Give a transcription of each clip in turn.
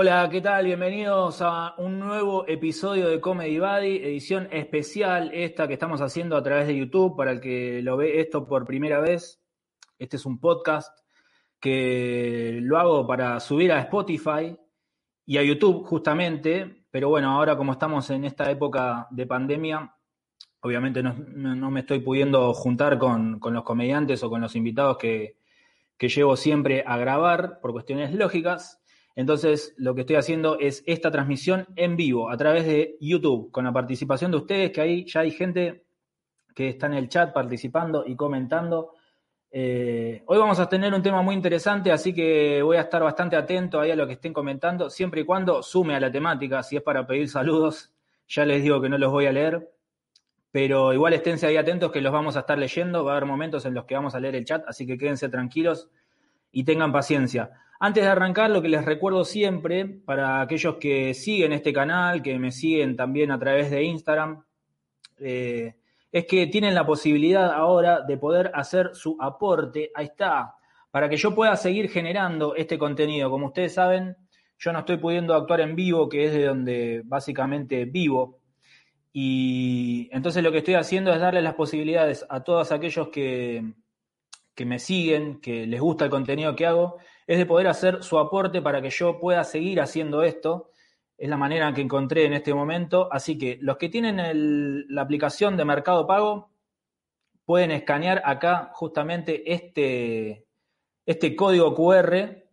Hola, ¿qué tal? Bienvenidos a un nuevo episodio de Comedy Buddy, edición especial esta que estamos haciendo a través de YouTube. Para el que lo ve esto por primera vez, este es un podcast que lo hago para subir a Spotify y a YouTube justamente, pero bueno, ahora como estamos en esta época de pandemia, obviamente no, me estoy pudiendo juntar con, los comediantes o con los invitados que llevo siempre a grabar por cuestiones lógicas. Entonces, lo que estoy haciendo es esta transmisión en vivo a través de YouTube, con la participación de ustedes, que ahí ya hay gente que está en el chat participando y comentando. Eh, hoy vamos a tener un tema muy interesante, así que voy a estar bastante atento ahí a lo que estén comentando, siempre y cuando sume a la temática. Si es para pedir saludos, ya les digo que no los voy a leer, pero igual esténse ahí atentos que los vamos a estar leyendo. Va a haber momentos en los que vamos a leer el chat, así que quédense tranquilos y tengan paciencia. Antes de arrancar, lo que les recuerdo siempre, para aquellos que siguen este canal, que me siguen también a través de Instagram, eh, es que tienen la posibilidad ahora de poder hacer su aporte, ahí está, para que yo pueda seguir generando este contenido. Como ustedes saben, yo no estoy pudiendo actuar en vivo, que es de donde básicamente vivo. Y entonces lo que estoy haciendo es darle las posibilidades a todos aquellos que, que me siguen, que les gusta el contenido que hago, es de poder hacer su aporte para que yo pueda seguir haciendo esto. Es la manera que encontré en este momento. Así que los que tienen la aplicación de Mercado Pago pueden escanear acá justamente este, este código QR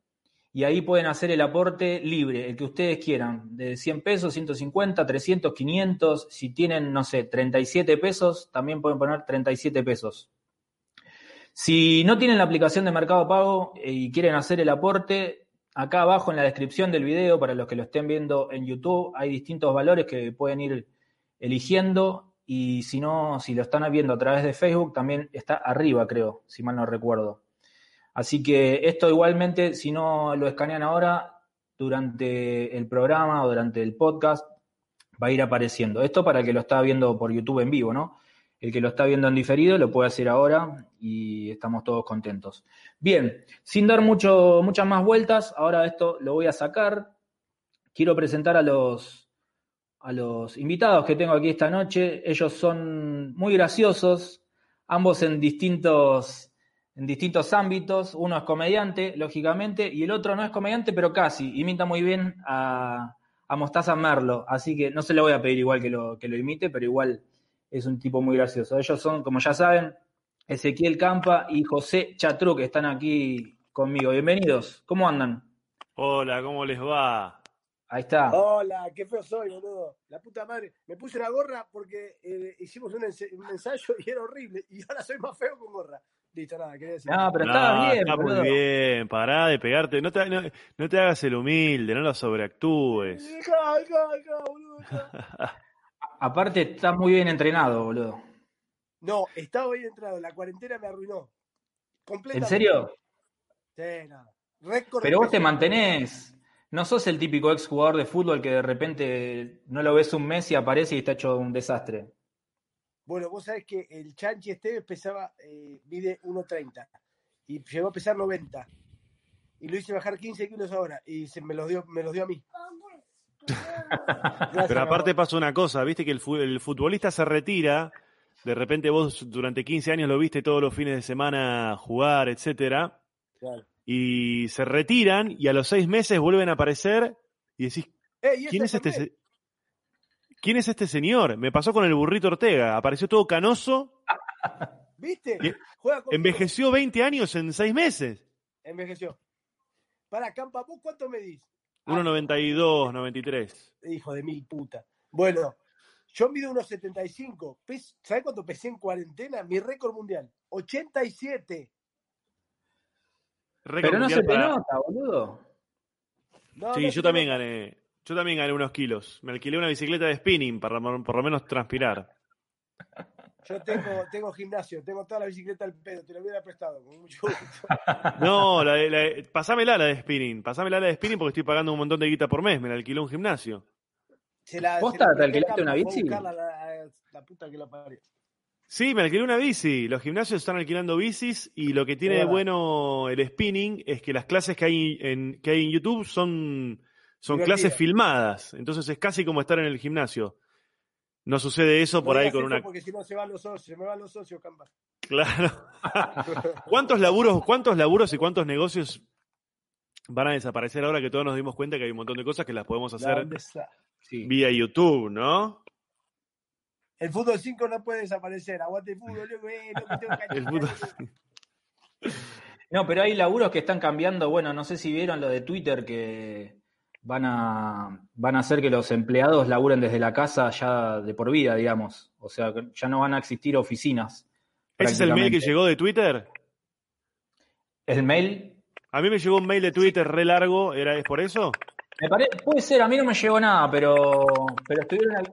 y ahí pueden hacer el aporte libre, el que ustedes quieran, de 100 pesos, 150, 300, 500. Si tienen, no sé, 37 pesos, también pueden poner 37 pesos. Si no tienen la aplicación de Mercado Pago eh, y quieren hacer el aporte, acá abajo en la descripción del video, para los que lo estén viendo en YouTube, hay distintos valores que pueden ir eligiendo. Y si no, si lo están viendo a través de Facebook, también está arriba, creo, si mal no recuerdo. Así que esto igualmente, si no lo escanean ahora, durante el programa o durante el podcast, va a ir apareciendo. Esto para el que lo está viendo por YouTube en vivo, ¿no? El que lo está viendo en diferido lo puede hacer ahora y estamos todos contentos. Bien, sin dar mucho, muchas más vueltas, ahora esto lo voy a sacar. Quiero presentar a los, a los invitados que tengo aquí esta noche. Ellos son muy graciosos, ambos en distintos, en distintos ámbitos. Uno es comediante, lógicamente, y el otro no es comediante, pero casi. Imita muy bien a, a Mostaza Merlo. Así que no se le voy a pedir igual que lo, que lo imite, pero igual es un tipo muy gracioso. Ellos son, como ya saben, Ezequiel Campa y José Chatru, que están aquí conmigo. Bienvenidos, ¿cómo andan? Hola, ¿cómo les va? Ahí está. Hola, qué feo soy, boludo. La puta madre. Me puse una gorra porque eh, hicimos un, un, ensayo y era horrible. Y ahora soy más feo con gorra. Listo, nada, quería decir. No, pero está bien. Está boludo. muy bien. Pará de pegarte. No te, no, no te hagas el humilde, no lo sobreactúes. Acá, acá, acá, boludo. Aparte, está muy bien entrenado, boludo. No, estaba bien entrenado. La cuarentena me arruinó. ¿En serio? Sí, nada. Récord Pero vos te mantenés. No sos el típico ex jugador de fútbol que de repente no lo ves un mes y aparece y está hecho un desastre. Bueno, vos sabés que el Chanchi Esteves pesaba, eh, mide 1.30 y llegó a pesar 90. Y lo hice bajar 15 kilos ahora y se me los dio, me los dio a mí. Gracias, Pero aparte pasa una cosa, viste que el, el, futbolista se retira, de repente vos durante 15 años lo viste todos los fines de semana jugar, etcétera, claro. y se retiran y a los seis meses vuelven a aparecer y decís, eh, ¿y ¿quién es este? Se... ¿Quién es este señor? Me pasó con el burrito Ortega, apareció todo canoso. ¿Viste? Envejeció 20 años en seis meses. Envejeció. Para, Campa, ¿vos cuánto medís? 1,92, 93. Hijo de mil puta. Bueno, yo mido 1,75. ¿Sabes cuánto pesé en cuarentena? Mi récord mundial. 87. Récord Pero no se te para... nota, boludo. No, sí, no yo también nota. gané. Yo también gané unos kilos. Me alquilé una bicicleta de spinning para por lo menos transpirar. Yo tengo, tengo gimnasio, tengo toda la bicicleta al pedo, te la hubiera prestado, con mucho gusto. No, la, de, la, pasámela la de spinning, pasámela la de spinning porque estoy pagando un montón de guita por mes, me la alquiló un gimnasio. Se la, ¿Vos se te la alquilaste una bici? La, la, la, puta que lo parió. Sí, me alquilé una bici. Los gimnasios están alquilando bicis y lo que tiene de bueno el spinning es que las clases que hay en, que hay en YouTube son, Son clases filmadas, entonces es casi como estar en el gimnasio. No sucede eso por No ahí con una... Porque si no se van los socios, se me van los socios, Campa. Claro. ¿Cuántos laburos, cuántos laburos y cuántos negocios van a desaparecer ahora que todos nos dimos cuenta que hay un montón de cosas que las podemos hacer vía YouTube, ¿no? El fútbol 5 no puede desaparecer. Aguante el fútbol, loco, eh, loco, tengo que- El fútbol- No, pero hay laburos que están cambiando. Bueno, no sé si vieron lo de Twitter que van a, van a hacer que los empleados laburen desde la casa ya de por vida, digamos. O sea, ya no van a existir oficinas. ¿Ese es el mail que llegó de Twitter? ¿El mail? A mí me llegó un mail de Twitter re largo, ¿era es por eso? Me pare- puede ser, a mí no me llegó nada, pero, pero estuvieron ahí.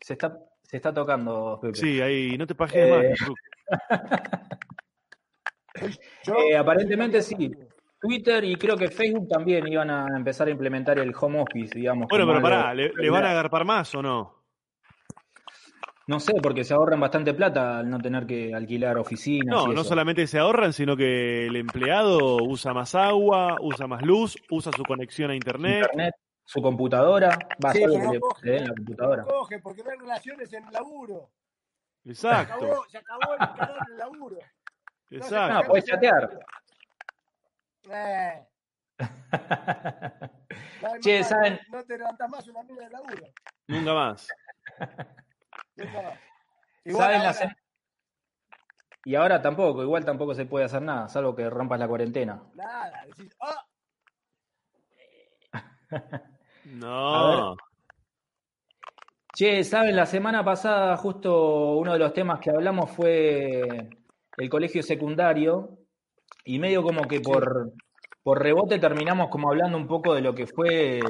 Se está, se está tocando, Pepe. Sí, ahí, no te pajes Eh, más. Yo- Eh, aparentemente sí. Twitter y creo que Facebook también iban a empezar a implementar el home office, digamos. Bueno, pero pará, ¿le, van a agarpar más o no? No sé, porque se ahorran bastante plata al no tener que alquilar oficinas. No, y no eso. solamente se ahorran, sino que el empleado usa más agua, usa más luz, usa su conexión a internet. Internet, su computadora, va a ser que no le- coge, le den la No computadora. coge, porque no hay relaciones en el laburo. Se Exacto, acabó, se acabó el calor en el laburo. Se exacto. No, podés el chatear. Eh, no Che, ¿saben? No, no te levantas más una mina de laburo. Nunca más. Nunca más. Igual ¿Saben ahora- Y ahora tampoco, igual tampoco se puede hacer nada, salvo que rompas la cuarentena. Nada, decís, ah, No. Che, ¿saben? La semana pasada justo uno de los temas que hablamos fue el colegio secundario y medio como que por, por rebote terminamos como hablando un poco de lo que fue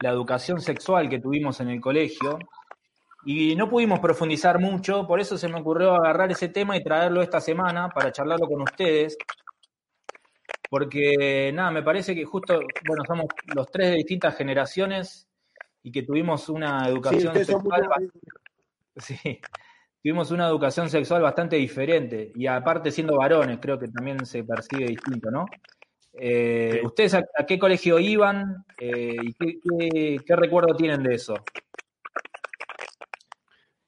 la educación sexual que tuvimos en el colegio. Y no pudimos profundizar mucho, por eso se me ocurrió agarrar ese tema y traerlo esta semana para charlarlo con ustedes. Porque nada, me parece que justo, bueno, somos los tres de distintas generaciones y que tuvimos una educación sexual más- Sí, tuvimos una educación sexual bastante diferente y aparte siendo varones creo que también se percibe distinto, ¿no? Eh, Sí. ¿Ustedes a, a qué colegio iban eh, y qué, qué- qué recuerdo tienen de eso?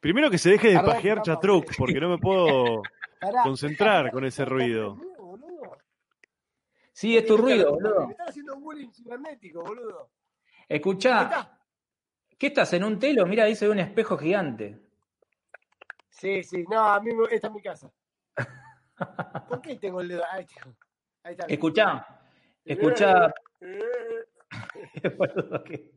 Primero que se deje de pajear Chatruc, porque no me puedo concentrar con ese ruido. Boludo. Sí, es tu ruido, Me boludo. están haciendo bullying cibernético, boludo. Escuchá. ¿qué estás en un telo? Mira, dice un espejo gigante. Sí, sí, no, a mí me- esta es mi casa. ¿Por qué tengo el dedo? Ahí está. Ahí está. Escuchá, escuchá, Eh, boludo, ¿qué?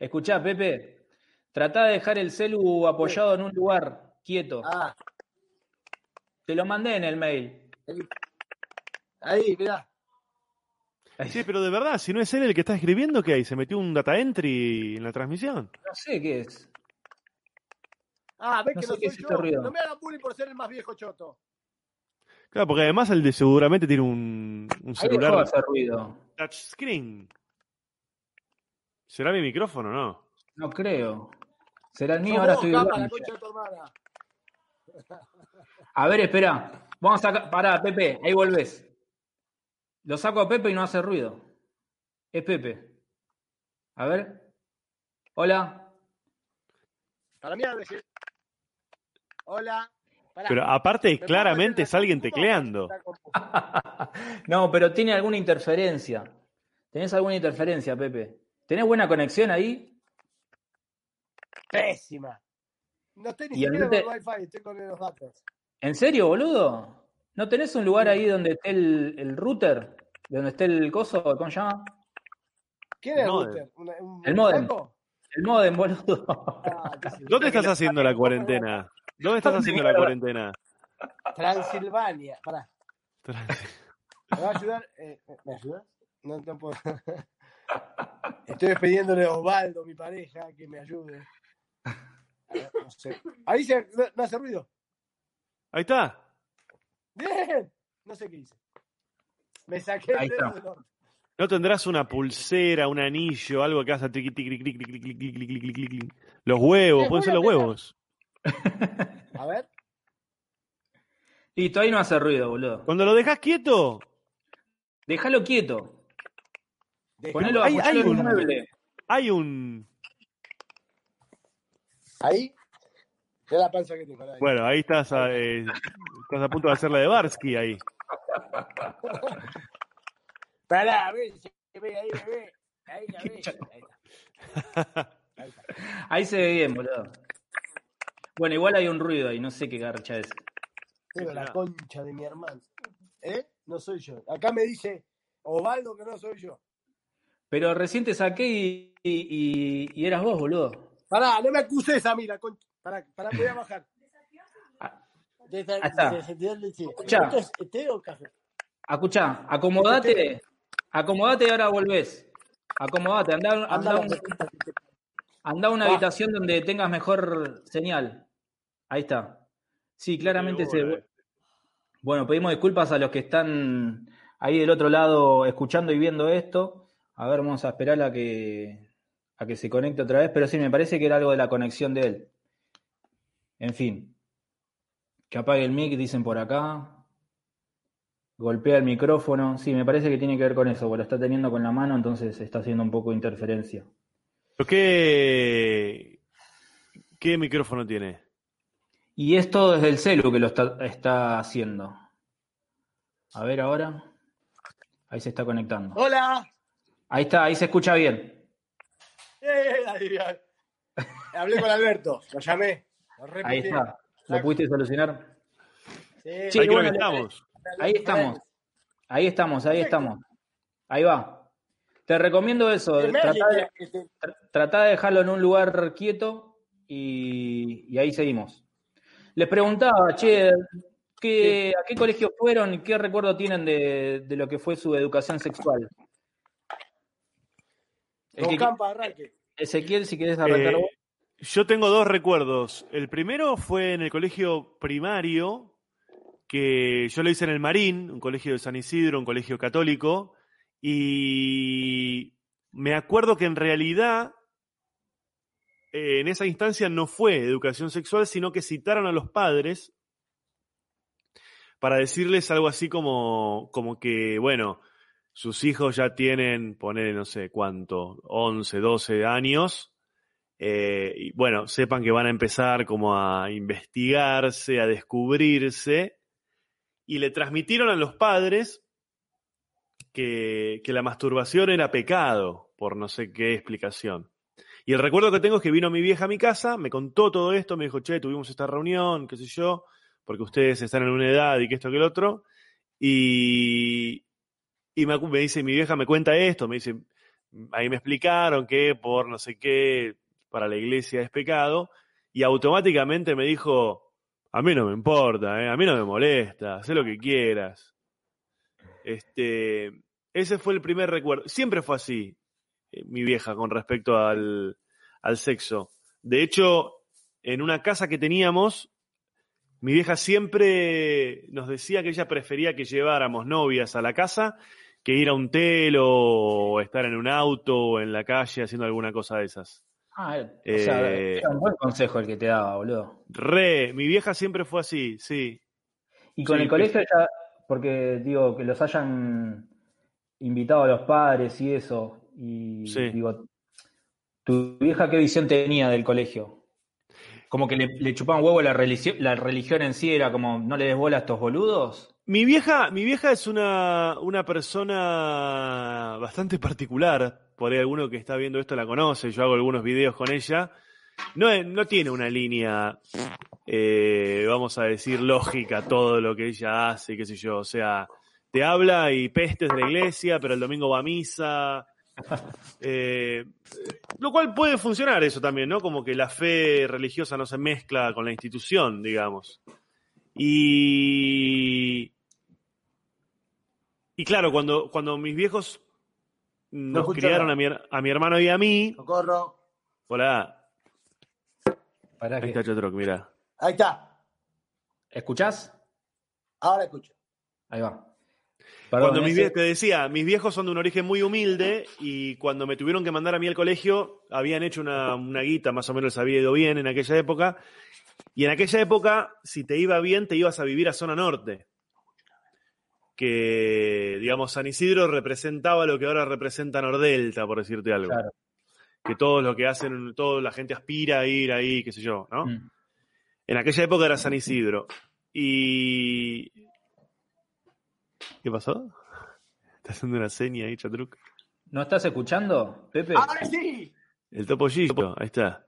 escuchá, Pepe, tratá de dejar el celu apoyado en un lugar quieto. Ah, Te lo mandé en el mail. ahí, mirá. Sí, pero de verdad, si no es él el que está escribiendo, ¿qué hay? ¿Se metió un data entry en la transmisión? No sé qué es. Ah, No que no soy yo. ruido. No me hagan bullying por ser el más viejo choto. Claro, porque además el de seguramente tiene un, un Ahí celular hacer ruido. touchscreen. ¿Será mi micrófono o no? No creo. Será el mío, Sos ahora estoy capa, dudando. la concha de tu hermana. A ver, espera. Vamos a sacar. Pará, Pepe, ahí volvés. Lo saco a Pepe y no hace ruido. Es Pepe. A ver. Hola. Para mí, a ver si- Hola. Pará. Pero aparte, ¿Me puedo claramente es alguien tecleando. No, pero tiene alguna interferencia. ¿Tenés alguna interferencia, Pepe? ¿Tenés buena conexión ahí? Pésima. No estoy ni siquiera con Wi-Fi, estoy con los datos. ¿En serio, boludo? ¿No tenés un lugar ahí donde esté el, el router? ¿Donde esté el coso? ¿Cómo se llama? ¿Quién es el modem. router? ¿Una- un- El modem. El modem, boludo. Ah, qué. ¿Dónde estás haciendo la cuarentena? ¿Dónde estás haciendo la cuarentena? Transilvania. Pará. ¿Me va a ayudar? Eh, ¿Me ayudas? No, no puedo. Estoy pidiéndole a Osvaldo, mi pareja, que me ayude. A ver, no sé. Ahí se, no, no hace ruido. Ahí está. ¡Bien! No sé qué hice. Me saqué Ahí el dedo está. del orto. ¿No tendrás una pulsera, un anillo, algo que haga tiqui, clic, clic, clic, clic, clic, clic, clic, clic, clic? Los huevos, pueden ser los huevos. A ver. Listo, ahí no hace ruido, boludo. Cuando lo dejas quieto, Déjalo quieto. Ponelo, Hay- hay un mueble. hay un. Ahí. La panza que tengo. ahí. Bueno, ahí estás a, eh, estás a punto de hacer la de Barsky ahí. Pará, ve, se ve ahí, ve. Ahí la ve. Ahí. Ahí. Ahí se ve bien, boludo. Bueno, igual hay un ruido ahí, no sé qué garcha es. Pero la concha de mi hermano. ¿Eh? No soy yo. Acá me dice Ovaldo que no soy yo. Pero recién te saqué y, y- y eras vos, boludo. Pará, no me acuses a mí, la concha. Pará, pará, voy a bajar. Desde, está. desde- sí. Escuchá. Acomodate, acomodate y ahora volvés. Acomodate, anda, anda, Anda, un- anda a una Ah. habitación donde tengas mejor señal. Ahí está. Sí, claramente se. Bueno, Bueno, pedimos disculpas a los que están ahí del otro lado escuchando y viendo esto. A ver, vamos a esperar a que, a que se conecte otra vez, pero sí, me parece que era algo de la conexión de él. En fin. Que apague el mic, dicen por acá. Golpea el micrófono. Sí, me parece que tiene que ver con eso, porque lo está teniendo con la mano, entonces está haciendo un poco de interferencia. ¿Pero ¿Qué, ¿Qué micrófono tiene? Y es todo desde el celu que lo está, está haciendo. A ver ahora. Ahí se está conectando. Hola. Ahí está, ahí se escucha bien. Eh. Hablé con Alberto, lo llamé. Lo Ahí está. ¿Lo pudiste solucionar? Sí, Sí, ahí creo bueno, que estamos. Ahí estamos. Ahí estamos, ahí Perfecto. estamos. Ahí va. Te recomiendo eso. Tratá Merlin, de, tratá de dejarlo en un lugar quieto y, y ahí seguimos. Les preguntaba, che, ¿qué, ¿a qué colegio fueron y qué recuerdo tienen de, de lo que fue su educación sexual? Que- Campa arranque. Ezequiel, si querés arrancar Eh, vos. yo tengo dos recuerdos. El primero fue en el colegio primario, que yo lo hice en el Marín, un colegio de San Isidro, un colegio católico, y me acuerdo que en realidad eh, en esa instancia no fue educación sexual, sino que citaron a los padres para decirles algo así como, como que, bueno, sus hijos ya tienen, poner no sé cuánto, 11, 12 años, eh, y bueno, sepan que van a empezar como a investigarse, a descubrirse, y le transmitieron a los padres que, la masturbación era pecado, por no sé qué explicación. Y el recuerdo que tengo es que vino mi vieja a mi casa, me contó todo esto, me dijo, che, tuvimos esta reunión, qué sé yo, porque ustedes están en una edad y que esto que el otro, y, me dice, mi vieja me cuenta esto, me dice, ahí me explicaron que por no sé qué, para la iglesia es pecado, y automáticamente me dijo, a mí no me importa, ¿eh? a mí no me molesta, haz lo que quieras. Este, ese fue el primer recuerdo. Siempre fue así, eh, mi vieja, con respecto al, al sexo. De hecho, en una casa que teníamos, mi vieja siempre nos decía que ella prefería que lleváramos novias a la casa que ir a un telo o estar en un auto o en la calle haciendo alguna cosa de esas. Ah, o sea, eh, era un buen consejo el que te daba, boludo. Re, mi vieja siempre fue así, sí. Y con Sí, el colegio ya, porque digo, que los hayan invitado a los padres y eso, y Sí. digo, ¿tu vieja qué visión tenía del colegio? Como que le, le chupaban huevo la religión, la religión en sí, era como, no le des bola a estos boludos. Mi vieja, mi vieja es una, una persona bastante particular. Por ahí alguno que está viendo esto la conoce. Yo hago algunos videos con ella. No, no tiene una línea, eh, vamos a decir, lógica todo lo que ella hace, qué sé yo. O sea, te habla y pestes de la iglesia, pero el domingo va a misa. Eh, lo cual puede funcionar eso también, ¿no? Como que la fe religiosa no se mezcla con la institución, digamos. Y. Y claro, cuando, cuando mis viejos nos escucho criaron a mi, a mi hermano y a mí. Socorro. Hola, ¿Para ahí qué? está Chotroc, mira. Ahí está. ¿Escuchás? Ahora escucho. Ahí va. Perdón, Cuando mis ese- viejos, te decía, mis viejos son de un origen muy humilde y cuando me tuvieron que mandar a mí al colegio, habían hecho una, una guita, más o menos les había ido bien en aquella época. Y en aquella época, si te iba bien, te ibas a vivir a zona norte. Que, digamos, San Isidro representaba lo que ahora representa Nordelta, por decirte algo. Claro. que todo lo que hacen, toda la gente aspira a ir ahí, qué sé yo, ¿no? Mm. En aquella época era San Isidro. Y. ¿Qué pasó? Está haciendo una seña ahí, Chatruc. ¿No estás escuchando, Pepe? ¡Ahora sí! El topollillo, ahí está.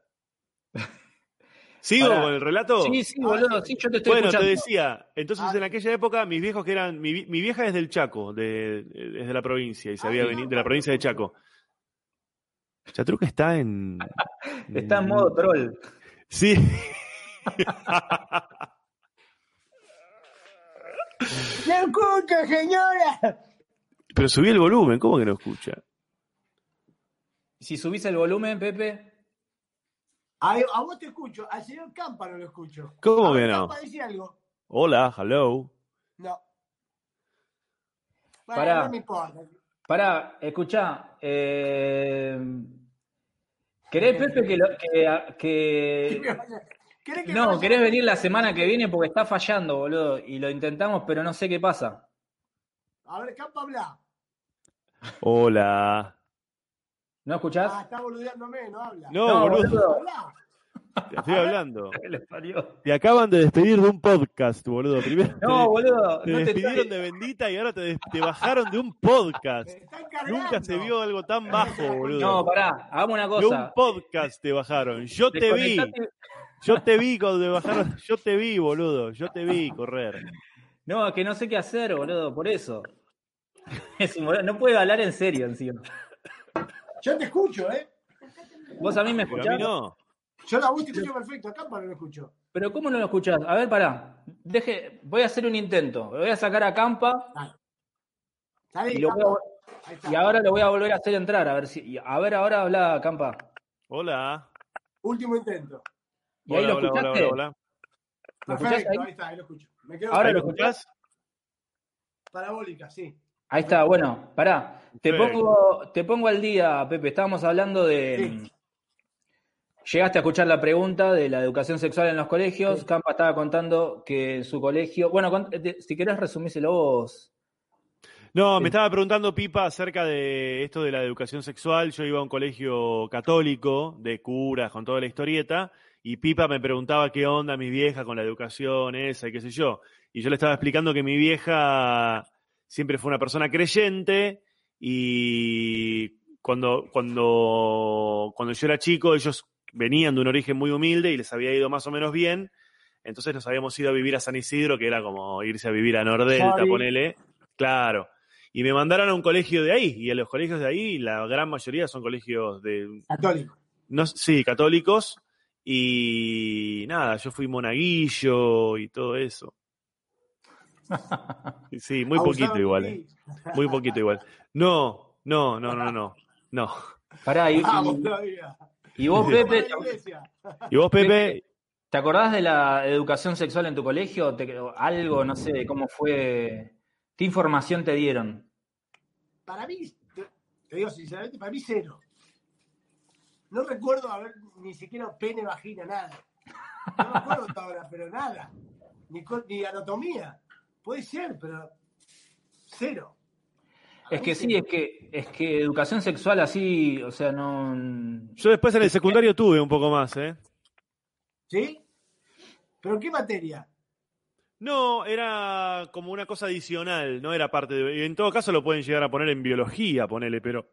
¿Sigo con el relato? Sí, sí, boludo, sí, yo te estoy Bueno, te decía, entonces Ah. en aquella época mis viejos que eran, mi, vi- mi vieja es del Chaco, de, es de la provincia, y se Ah, había no, venido de la provincia de. Chaco. Chatruc está en... Está en modo troll. Sí. ¡No escucho, señora! Pero subí el volumen, ¿cómo que no escucha? Si subís el volumen, Pepe, A, a vos te escucho, al señor Campa no lo escucho. ¿Cómo que no? Campa, decí algo. Hola, hello. No. Bueno, Pará. no me importa. pará, escuchá. Eh, ¿Querés, Pepe, que, lo- que, que- ¿Querés que No, vaya? querés venir la semana que viene porque está fallando, boludo. Y lo intentamos, pero no sé qué pasa. A ver, Campa habla. Hola. ¿No escuchás? Ah, está boludeándome, no habla. No, No, boludo, boludo. Habla. te estoy hablando. Te acaban de despedir de un podcast, boludo. Primero No, boludo. te, No te despidieron de Bendita y ahora te, te bajaron de un podcast. Nunca se vio algo tan bajo, boludo. No, pará, hagamos una de un cosa. podcast te bajaron. Yo te vi. Yo te vi cuando bajaron. Yo te vi, boludo. Yo te vi correr. No, es que no sé qué hacer, boludo, por eso. Es un boludo, no puede hablar en serio encima. Yo te escucho, ¿eh? Vos a mí me Pero a escuchás. mí no. Yo la voz te escucho perfecto, a Campa no lo escucho. Pero ¿cómo no lo escuchás? A ver, pará. Deje, voy a hacer un intento. Voy a sacar a Campa Dale, y, lo voy Campa. a- y ahora lo voy a volver a hacer entrar. A ver si. A ver, ahora habla Campa. Hola. Último intento. ¿Y ahí Hola, lo hola, hola, escuchaste? hola, hola. ¿Lo escuchás Perfecto, ahí? ahí está, ahí lo escucho. Me quedo Ahora ¿Ahí lo escuchás? parabólica, sí. Ahí está, bueno, pará. Te pongo, te pongo al día, Pepe. Estábamos hablando de. Sí. Llegaste a escuchar la pregunta de la educación sexual en los colegios. Sí. Campa estaba contando que en su colegio. Bueno, si querés resumíselo vos. No, me estaba preguntando Pipa acerca de esto de la educación sexual. Yo iba a un colegio católico de curas con toda la historieta y Pipa me preguntaba qué onda mi vieja con la educación esa y qué sé yo. Y yo le estaba explicando que mi vieja siempre fue una persona creyente y cuando, cuando, cuando yo era chico ellos venían de un origen muy humilde y les había ido más o menos bien. Entonces nos habíamos ido a vivir a San Isidro, que era como irse a vivir a Nordelta, ponele. Claro. Y me mandaron a un colegio de ahí, y a los colegios de ahí, la gran mayoría son colegios de, Católico. no, sí, católicos, y nada, yo fui monaguillo y todo eso. Sí, muy poquito igual, eh. muy poquito igual. No, no, no, no, no, no. Pará, y, y- todavía. y vos, Pepe. ¿Y vos, Pepe? ¿te acordás de la educación sexual en tu colegio? ¿Te algo, no sé, cómo fue? ¿Qué información te dieron? Para mí, te, te digo sinceramente, para mí cero. No recuerdo haber ni siquiera pene, vagina, nada. No me acuerdo hasta ahora, pero nada. Ni, anatomía. Puede ser, pero cero. Es que sí, es que, es que educación sexual así, o sea, no. Yo después en el secundario tuve un poco más, ¿eh? ¿Sí? ¿Pero en qué materia? No, era como una cosa adicional, no era parte de... y En todo caso lo pueden llegar a poner en biología, ponele, pero...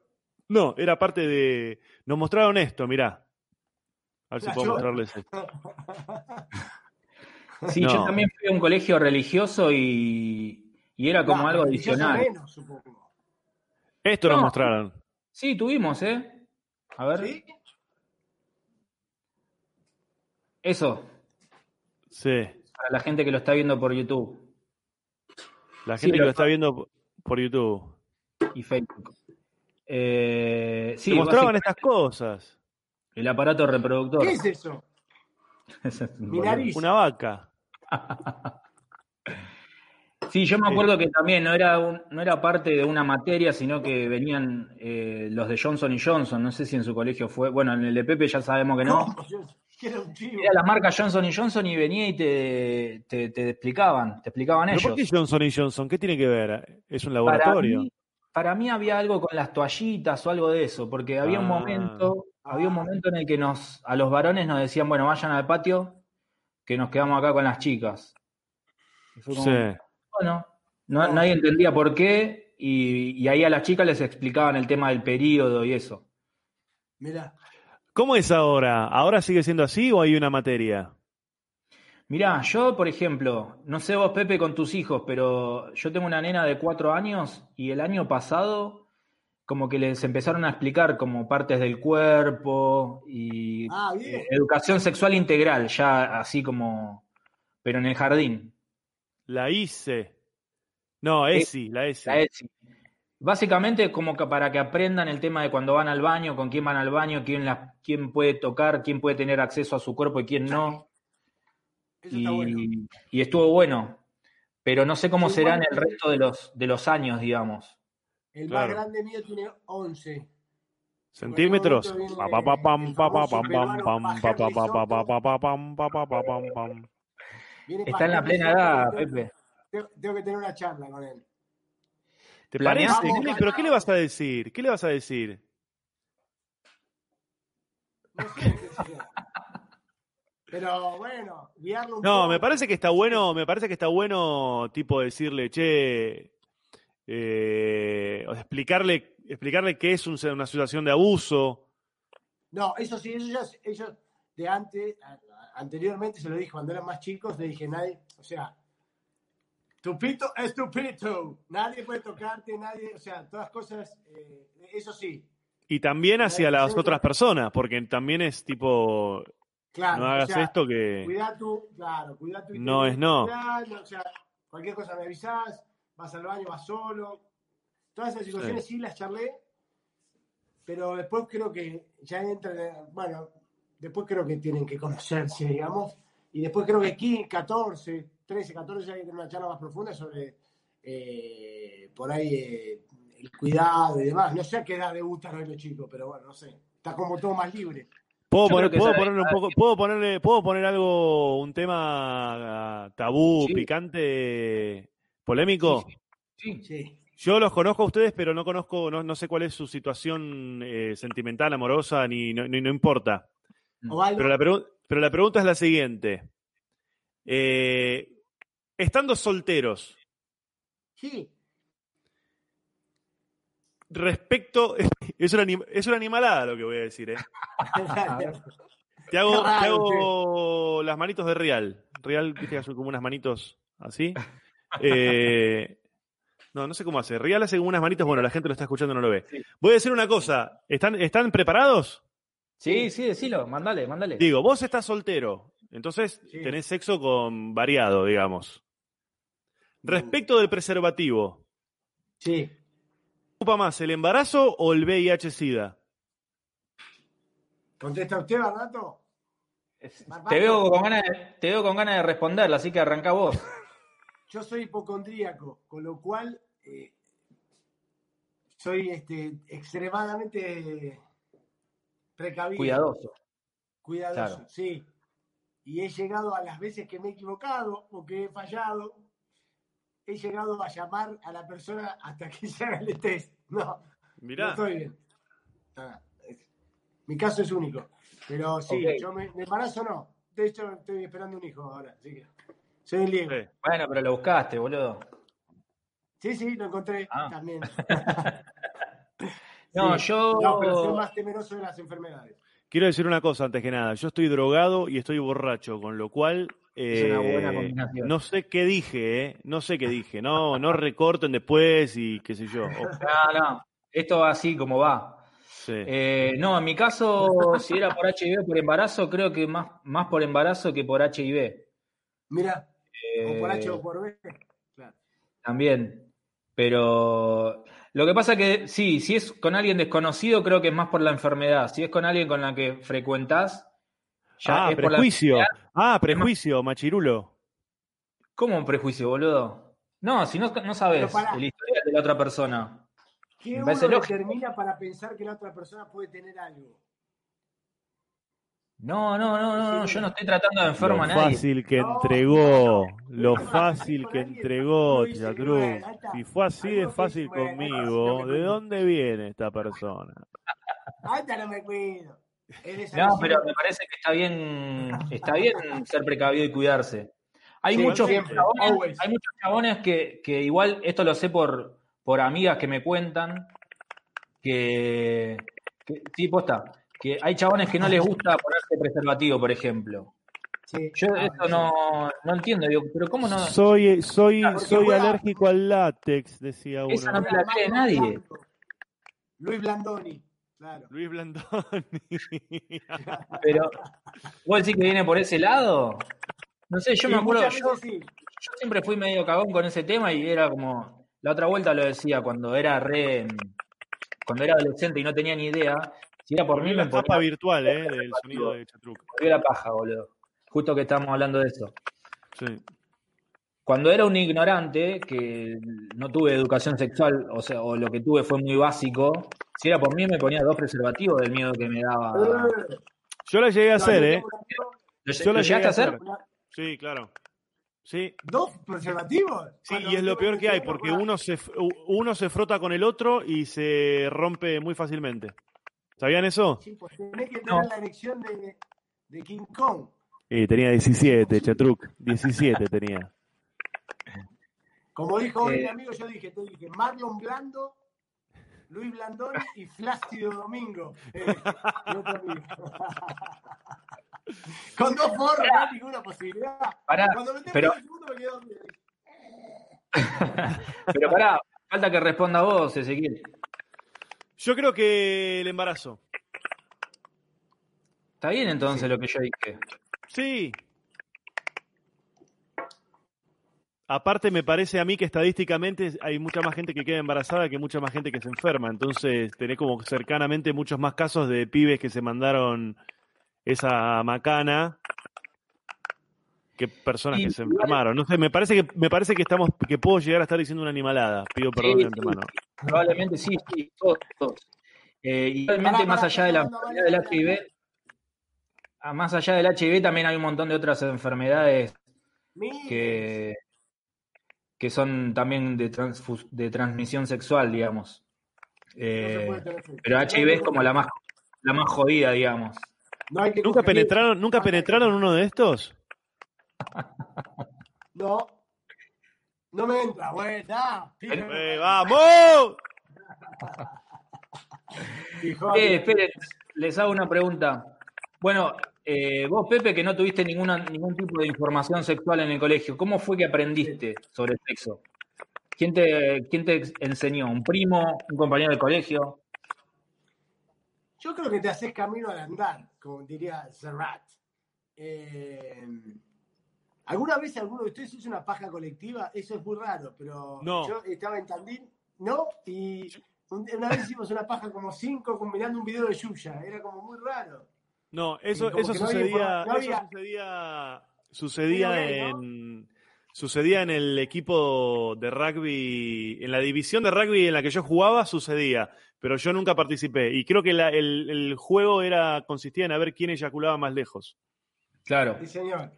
No, era parte de... Nos mostraron esto, mirá. A ver si puedo mostrarles esto. Sí, No. yo también fui a un colegio religioso y, y era como No, algo adicional. menos, supongo. Esto nos No. mostraron. Sí, tuvimos, ¿eh? A ver, ¿Sí? eso, Sí. para la gente que lo está viendo por YouTube La Sí, gente que lo está viendo por YouTube. y Facebook. Eh, sí, mostraban estas cosas. el aparato reproductor. ¿Qué es eso? Es Mi nariz. Una vaca. Sí, yo me acuerdo que también no era, un- no era parte de una materia, sino que venían eh, los de Johnson y Johnson. No sé si en su colegio fue. Bueno, en el de Pepe ya sabemos que no. era. Era la marca Johnson y Johnson y venía y te, te, te explicaban, te explicaban ¿Pero por ellos. qué Johnson y Johnson? ¿Qué tiene que ver? ¿Es un Para laboratorio? mí, para mí había algo con las toallitas o algo de eso, porque había un Ah. momento había un Ah, momento en el que nos, a los varones nos decían, bueno, vayan al patio, que nos quedamos acá con las chicas. Y fue como, Sí. Bueno, no- nadie entendía por qué, y, y ahí a las chicas les explicaban el tema del periodo y eso. Mirá. ¿Cómo es ahora? ¿Ahora sigue siendo así o hay una materia? Mirá, yo, por ejemplo, no sé vos, Pepe, con tus hijos, pero yo tengo una nena de cuatro años y el año pasado como que les empezaron a explicar como partes del cuerpo y Ah, bien. eh, educación sexual integral, ya así como, pero en el jardín. La hice. No, ESI, la ESI. La ESI. Básicamente como que para que aprendan el tema de cuando van al baño, con quién van al baño, quién, la, quién puede tocar, quién puede tener acceso a su cuerpo y quién no. Y, estuvo bueno. Pero no sé cómo sí, serán el resto de los, de los años, digamos. El más grande mío tiene 11. ¿Centímetros? Está en la plena edad, Pepe. Tengo que tener una charla con él. ¿Te parece? ¿Pero qué le vas a decir? ¿Qué le vas a decir? No sé qué pero bueno, guiarlo un No, poco. me parece que está bueno, me parece que está bueno, tipo decirle, che, eh, explicarle, explicarle qué es un- una situación de abuso. No, eso sí, eso ya, ellos de antes, anteriormente se lo dije cuando eran más chicos, le dije, nadie, o sea, tupito es tupito, nadie puede tocarte, nadie, o sea, todas cosas, eh, eso sí, Y también hacia las otras personas, porque también es tipo, claro. no o hagas sea, esto que... Cuidá tu, claro, cuidá tu No es no. O sea, cualquier cosa me avisás, vas al baño, vas solo. Todas esas situaciones sí, las charlé, pero después creo que ya entran, bueno, después creo que tienen que conocerse, digamos, y después creo que 15, 14, 13, 14 ya hay que tener una charla más profunda sobre eh, por ahí eh, el cuidado y demás. No sé a qué edad debutan hoy los chicos, pero bueno, no sé. Está como todo más libre. ¿Puedo, poner, puedo ponerle un poco, puedo ponerle, puedo poner algo, un tema ah, tabú, Sí. picante, polémico? Sí. Sí. Yo los conozco a ustedes, pero no conozco, no, no sé cuál es su situación eh, sentimental, amorosa, ni no, ni- no importa. Pero la, pero la pregunta es la siguiente. Eh, estando solteros, sí. Respecto... Es una, es una animalada lo que voy a decir, ¿eh? Te hago, te hago las manitos de Real. Real, viste que hace como unas manitos así. Eh, no, no sé cómo hace. Real hace como unas manitos, bueno, la gente lo está escuchando, no lo ve. Sí. Voy a decir una cosa. ¿Están, ¿Están preparados? Sí, sí, decilo, mandale, mandale. Digo, vos estás soltero, entonces Sí. tenés sexo con variado, digamos. Respecto del preservativo, Sí. ¿Te ocupa más el embarazo o el VIH-Sida? ¿Contesta usted, Barbato? Te veo con ganas de, te veo con ganas de responderla, así que arranca vos. Yo soy hipocondríaco, con lo cual eh, soy este, extremadamente precavido. Cuidadoso. Cuidadoso, Claro. sí. Y he llegado a las veces que me he equivocado o que he fallado, he llegado a llamar a la persona hasta que se haga el test. No, no Mirá, estoy bien. Mi caso es único. Pero sí, Ok. yo me, me embarazo no. De hecho, estoy esperando un hijo ahora. Así que soy el Diego. sí. Bueno, pero lo buscaste, boludo. Sí, sí, lo encontré Ah. también. No, Sí. yo- No, pero soy más temeroso de las enfermedades. Quiero decir una cosa antes que nada. Yo estoy drogado y estoy borracho, con lo cual Es una buena eh, combinación. no sé qué dije, ¿eh? No sé qué dije. No, no recorten después y qué sé yo. No, no. Esto va así como va. sí. Eh, no, en mi caso, si era por HIV o por embarazo, creo que más, más por embarazo que por HIV. Mira, o por Eh, H o por B. Claro. También. Pero lo que pasa que sí, si es con alguien desconocido, creo que es más por la enfermedad. Si es con alguien con la que frecuentás, ya ah, es por la prejuicio. enfermedad. Ah, prejuicio, machirulo. ¿Cómo un prejuicio, boludo? No, si no, no sabes pará. el historial de la otra persona. ¿Qué Me uno determina para pensar que la otra persona puede tener algo? No, no, no, no, no, yo no estoy tratando de enfermo Lo a nadie. fácil que entregó, no, no. lo fácil que entregó, Chatruz. Si fue así de fácil conmigo, ¿de dónde viene esta persona? Ahorita no me cuido. No, pero me parece que está bien, está bien ser precavido y cuidarse. Hay, muchos, chabones, hay muchos chabones que, que, igual, esto lo sé por, por amigas que me cuentan, que, que sí, posta, que hay chabones que no les gusta ponerse preservativo, por ejemplo. Yo ah, esto no, no entiendo, digo, pero ¿cómo no? Soy, soy, soy alérgico al látex, decía uno. Esa no me la cree nadie. Luis Blandoni, claro. Luis Blandoni. pero, ¿vos decís que viene por ese lado? No sé, yo me acuerdo, yo, yo siempre fui medio cagón con ese tema y era como, la otra vuelta lo decía, cuando era re, cuando era adolescente y no tenía ni idea, si era por mí me ponía... virtual, eh, del sonido de Chatruc. la paja, boludo justo que estamos hablando de eso. Cuando era un ignorante, que no tuve educación sexual, o sea, o lo que tuve fue muy básico, si era por mí me ponía dos preservativos del miedo que me daba. Yo lo llegué a hacer, ¿eh? ¿Lo, ¿Lo llegaste a hacer? Sí, claro. Sí. ¿Dos preservativos? Sí, y es lo peor que hay, porque uno se, uno se frota con el otro y se rompe muy fácilmente. ¿Sabían eso? Sí, pues tenés que tener la erección de, de King Kong. Y tenía 17, Chatruc. 17 tenía. Como dijo hoy mi eh. amigo, yo dije, te dije, Marlon Blando, Luis Blandón y Flácido Domingo. Eh, Con dos forros, no hay ninguna posibilidad. Cuando me pero... el segundo me quedo Pero pará, falta que responda vos, Ezequiel. Yo creo que el embarazo. Está bien entonces lo que yo dije. Sí. Aparte, me parece a mí que estadísticamente hay mucha más gente que queda embarazada que mucha más gente que se enferma. Entonces, tenés como cercanamente muchos más casos de pibes que se mandaron esa macana que personas que se enfermaron. No sé, me parece que me parece que estamos que puedo llegar a estar diciendo una animalada. Pido perdón de antemano. Probablemente sí, sí, todos. todos. Eh, igualmente, más allá de la enfermedad del HIV, Ah, más allá del HIV también hay un montón de otras enfermedades que, que son también de, de transmisión sexual, digamos. Eh, pero HIV es como la más, la más jodida, digamos. ¿Nunca penetraron, ¿Nunca penetraron uno de estos? No. No me entra, buena. Eh, ¡Vamos! eh, esperen, les hago una pregunta. Bueno, eh, vos, Pepe, que no tuviste ninguna, ningún tipo de información sexual en el colegio, ¿cómo fue que aprendiste sobre el sexo? ¿Quién te, quién te enseñó? ¿Un primo? ¿Un compañero del colegio? Yo creo que te haces camino al andar, como diría Serrat. Eh, ¿Alguna vez alguno de ustedes hizo una paja colectiva? Eso es muy raro, pero yo estaba en Tandil, ¿no? Y una vez hicimos una paja como cinco combinando un video de Yuya. Era como muy raro. No, eso, eso sucedía, eso sucedía, sucedía en, sucedía en el equipo de rugby, en la división de rugby en la que yo jugaba, sucedía, pero yo nunca participé. Y creo que el, juego era, consistía en a ver quién eyaculaba más lejos. Claro. Sí, señor.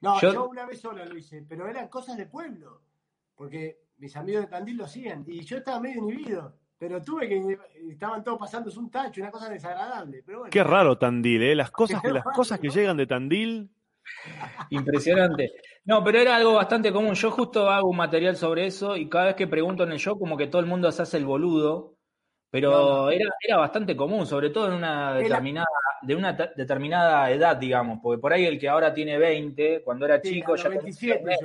No, yo, una vez sola lo hice, pero eran cosas de pueblo, porque mis amigos de Tandil lo hacían, y yo estaba medio inhibido. Pero tuve que. Estaban todos pasando un tacho, una cosa desagradable. Pero Qué raro Tandil, ¿eh? Las cosas, que, las cosas que llegan de Tandil. Impresionante. No, pero era algo bastante común. Yo justo hago un material sobre eso y cada vez que pregunto en el show, como que todo el mundo se hace el boludo. Pero Era, era bastante común, sobre todo en una determinada, de una determinada edad, digamos. Porque por ahí el que ahora tiene 20, cuando era chico ya. 27,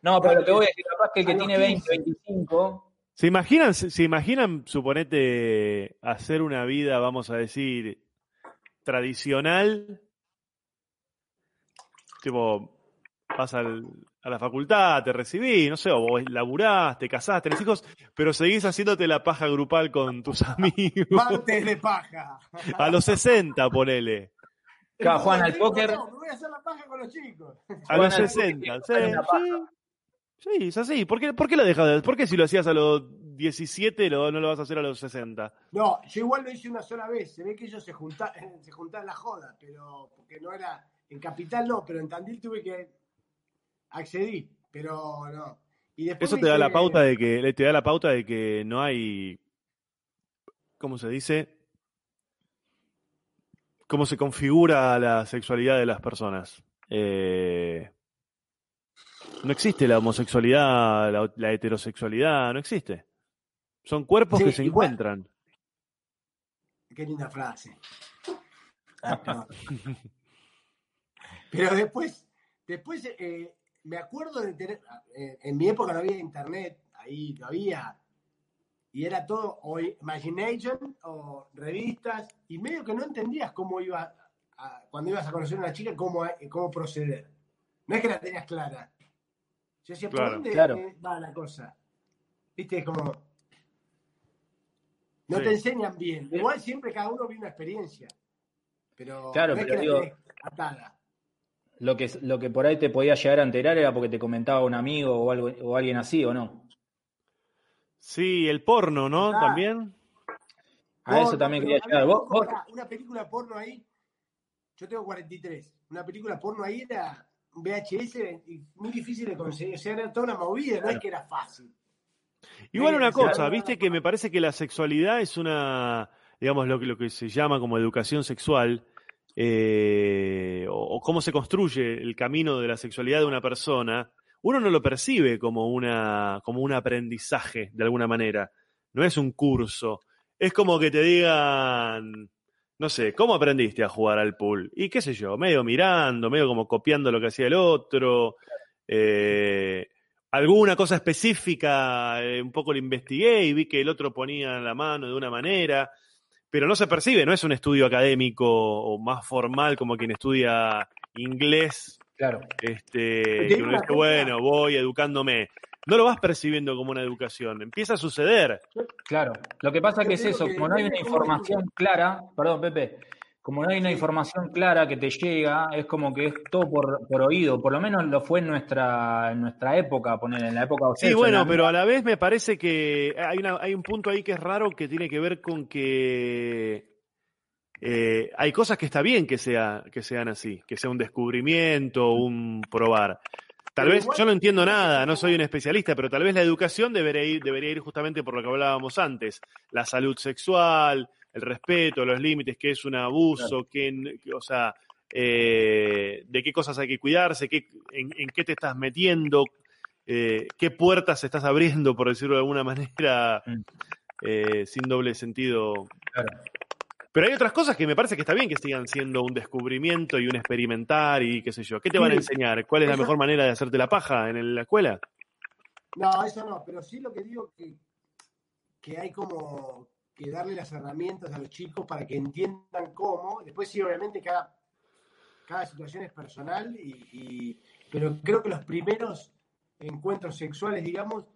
No, pero lo que voy a decir, capaz que el que tiene 20, 25 ¿Se imaginan, se imaginan, suponete, hacer una vida, vamos a decir, tradicional? Tipo, vas a la facultad, te recibís, no sé, o vos laburás, te casás, tenés hijos, pero seguís haciéndote la paja grupal con tus amigos. Martes de paja. A los 60, ponele. Juan al póker. No, me voy a hacer la paja con los chicos. A los 60, sí, sí. Es así. ¿Por qué, por qué lo dejas? ¿Por qué si lo hacías a los 17 lo, no lo vas a hacer a los 60? No, yo igual lo hice una sola vez. Se ve que ellos se juntaban se juntan la joda, pero porque no era. En Capital no, pero en Tandil tuve que accedí, pero no. Y Eso te da la pauta de que te da la pauta de que no hay ¿cómo se dice? cómo se configura la sexualidad de las personas. Eh, no existe la homosexualidad, la, heterosexualidad, no existe. Son cuerpos que se encuentran. Qué linda frase. Ah, Pero después, después eh, me acuerdo de tener, eh, en mi época no había internet, ahí no había, y era todo o Imagination o revistas, y medio que no entendías cómo iba, cuando ibas a conocer a una chica, cómo, cómo proceder. No es que la tenías clara. Yo decía, ¿por dónde va la cosa? Viste, como... No te enseñan bien. Igual siempre cada uno vive una experiencia. Pero claro, no es que digo, atada. Lo que, lo que por ahí te podía llegar a enterar era porque te comentaba un amigo o, algo, o alguien así, ¿o no? Sí, el porno, ¿no? También. A eso también quería llegar. ¿Vos, Una película porno ahí, yo tengo 43. Una película porno ahí era VHS muy difícil de conseguir. O sea, era toda una movida, no es que era fácil. Igual una cosa, viste que me parece que la sexualidad es una, digamos, lo que, lo que se llama como educación sexual, eh, o, cómo se construye el camino de la sexualidad de una persona, uno no lo percibe como, una, como un aprendizaje de alguna manera. No es un curso. Es como que te digan, no sé, ¿cómo aprendiste a jugar al pool? Y qué sé yo, medio mirando, medio como copiando lo que hacía el otro. Eh, alguna cosa específica, eh, un poco lo investigué y vi que el otro ponía la mano de una manera pero no se percibe, no es un estudio académico o más formal como quien estudia inglés. Claro. Este, que uno dice, bueno, voy educándome. No lo vas percibiendo como una educación, empieza a suceder. Claro, lo que pasa es que es eso, como no hay una información clara, perdón Pepe, como no hay una información clara que te llega, es como que es todo por, oído, por lo menos lo fue en nuestra, en nuestra época, poner en la época Sí, bueno, pero a la vez me parece que hay, una, hay un punto ahí que es raro que tiene que ver con que eh, hay cosas que está bien que, sea, que sean así, que sea un descubrimiento, un probar. Tal vez, yo no entiendo nada, no soy un especialista, pero tal vez la educación debería ir, debería ir justamente por lo que hablábamos antes, la salud sexual, el respeto, los límites, qué es un abuso, qué, o sea, eh, de qué cosas hay que cuidarse, qué, en, qué te estás metiendo, eh, qué puertas estás abriendo, por decirlo de alguna manera, mm. eh, sin doble sentido. Pero hay otras cosas que me parece que está bien que sigan siendo un descubrimiento y un experimentar y qué sé yo. ¿Qué te van a enseñar? ¿Cuál es la mejor manera de hacerte la paja en la escuela? No, eso no, pero sí lo que digo que, que hay como que darle las herramientas a los chicos para que entiendan cómo. Después sí, obviamente cada, cada situación es personal, y, pero creo que los primeros encuentros sexuales, digamos,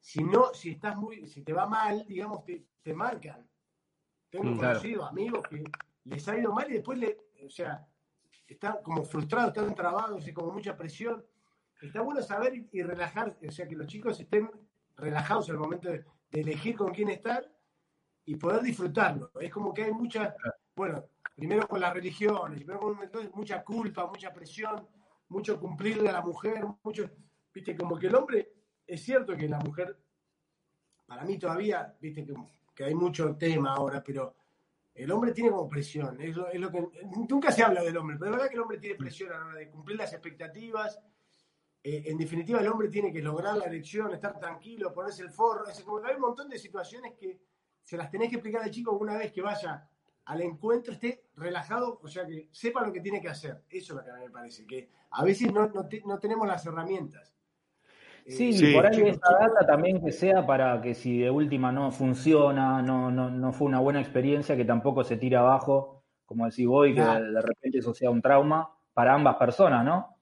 si no, si estás muy, si te va mal, digamos, te, te marcan. Tengo mm, conocido amigos que les ha ido mal y después le, o sea, están como frustrados, están trabados y como mucha presión. Está bueno saber y, relajar, o sea, que los chicos estén relajados el momento de, de elegir con quién estar y poder disfrutarlo. Es como que hay mucha, bueno, primero con las religiones, primero con mucha culpa, mucha presión, mucho cumplirle a la mujer, mucho, viste, como que el hombre, es cierto que la mujer, para mí todavía, viste, que, que hay mucho tema ahora, pero el hombre tiene como presión, es lo, es lo, que, nunca se habla del hombre, pero es verdad que el hombre tiene presión a la hora de cumplir las expectativas, eh, en definitiva el hombre tiene que lograr la elección, estar tranquilo, ponerse el forro, es como que hay un montón de situaciones que se las tenés que explicar al chico una vez que vaya al encuentro, esté relajado, o sea, que sepa lo que tiene que hacer. Eso es lo que a mí me parece, que a veces no, no, tenemos las herramientas. Sí, eh, por ahí esa data también que sea para que si de última no funciona, no, no, no fue una buena experiencia, que tampoco se tira abajo, como decís vos, y que de repente eso sea un trauma para ambas personas, ¿no?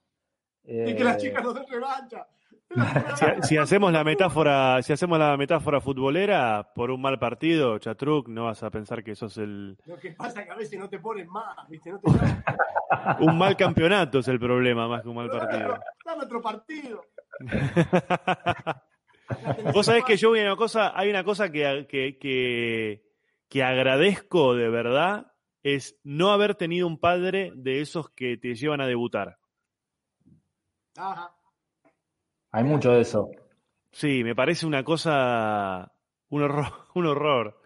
y que las eh, chicas no se revancha. Si, hacemos la metáfora, si hacemos la metáfora futbolera, por un mal partido, Chatruc, no vas a pensar que sos el. Lo que pasa es que a veces no te ponen más, ¿viste? un mal campeonato es el problema, más que un mal partido. Dame otro partido. Vos sabés que yo hay una cosa, hay una cosa que, que, que agradezco de verdad, es no haber tenido un padre de esos que te llevan a debutar. Ajá. Hay mucho de eso. Sí, me parece una cosa, un horror. Un horror.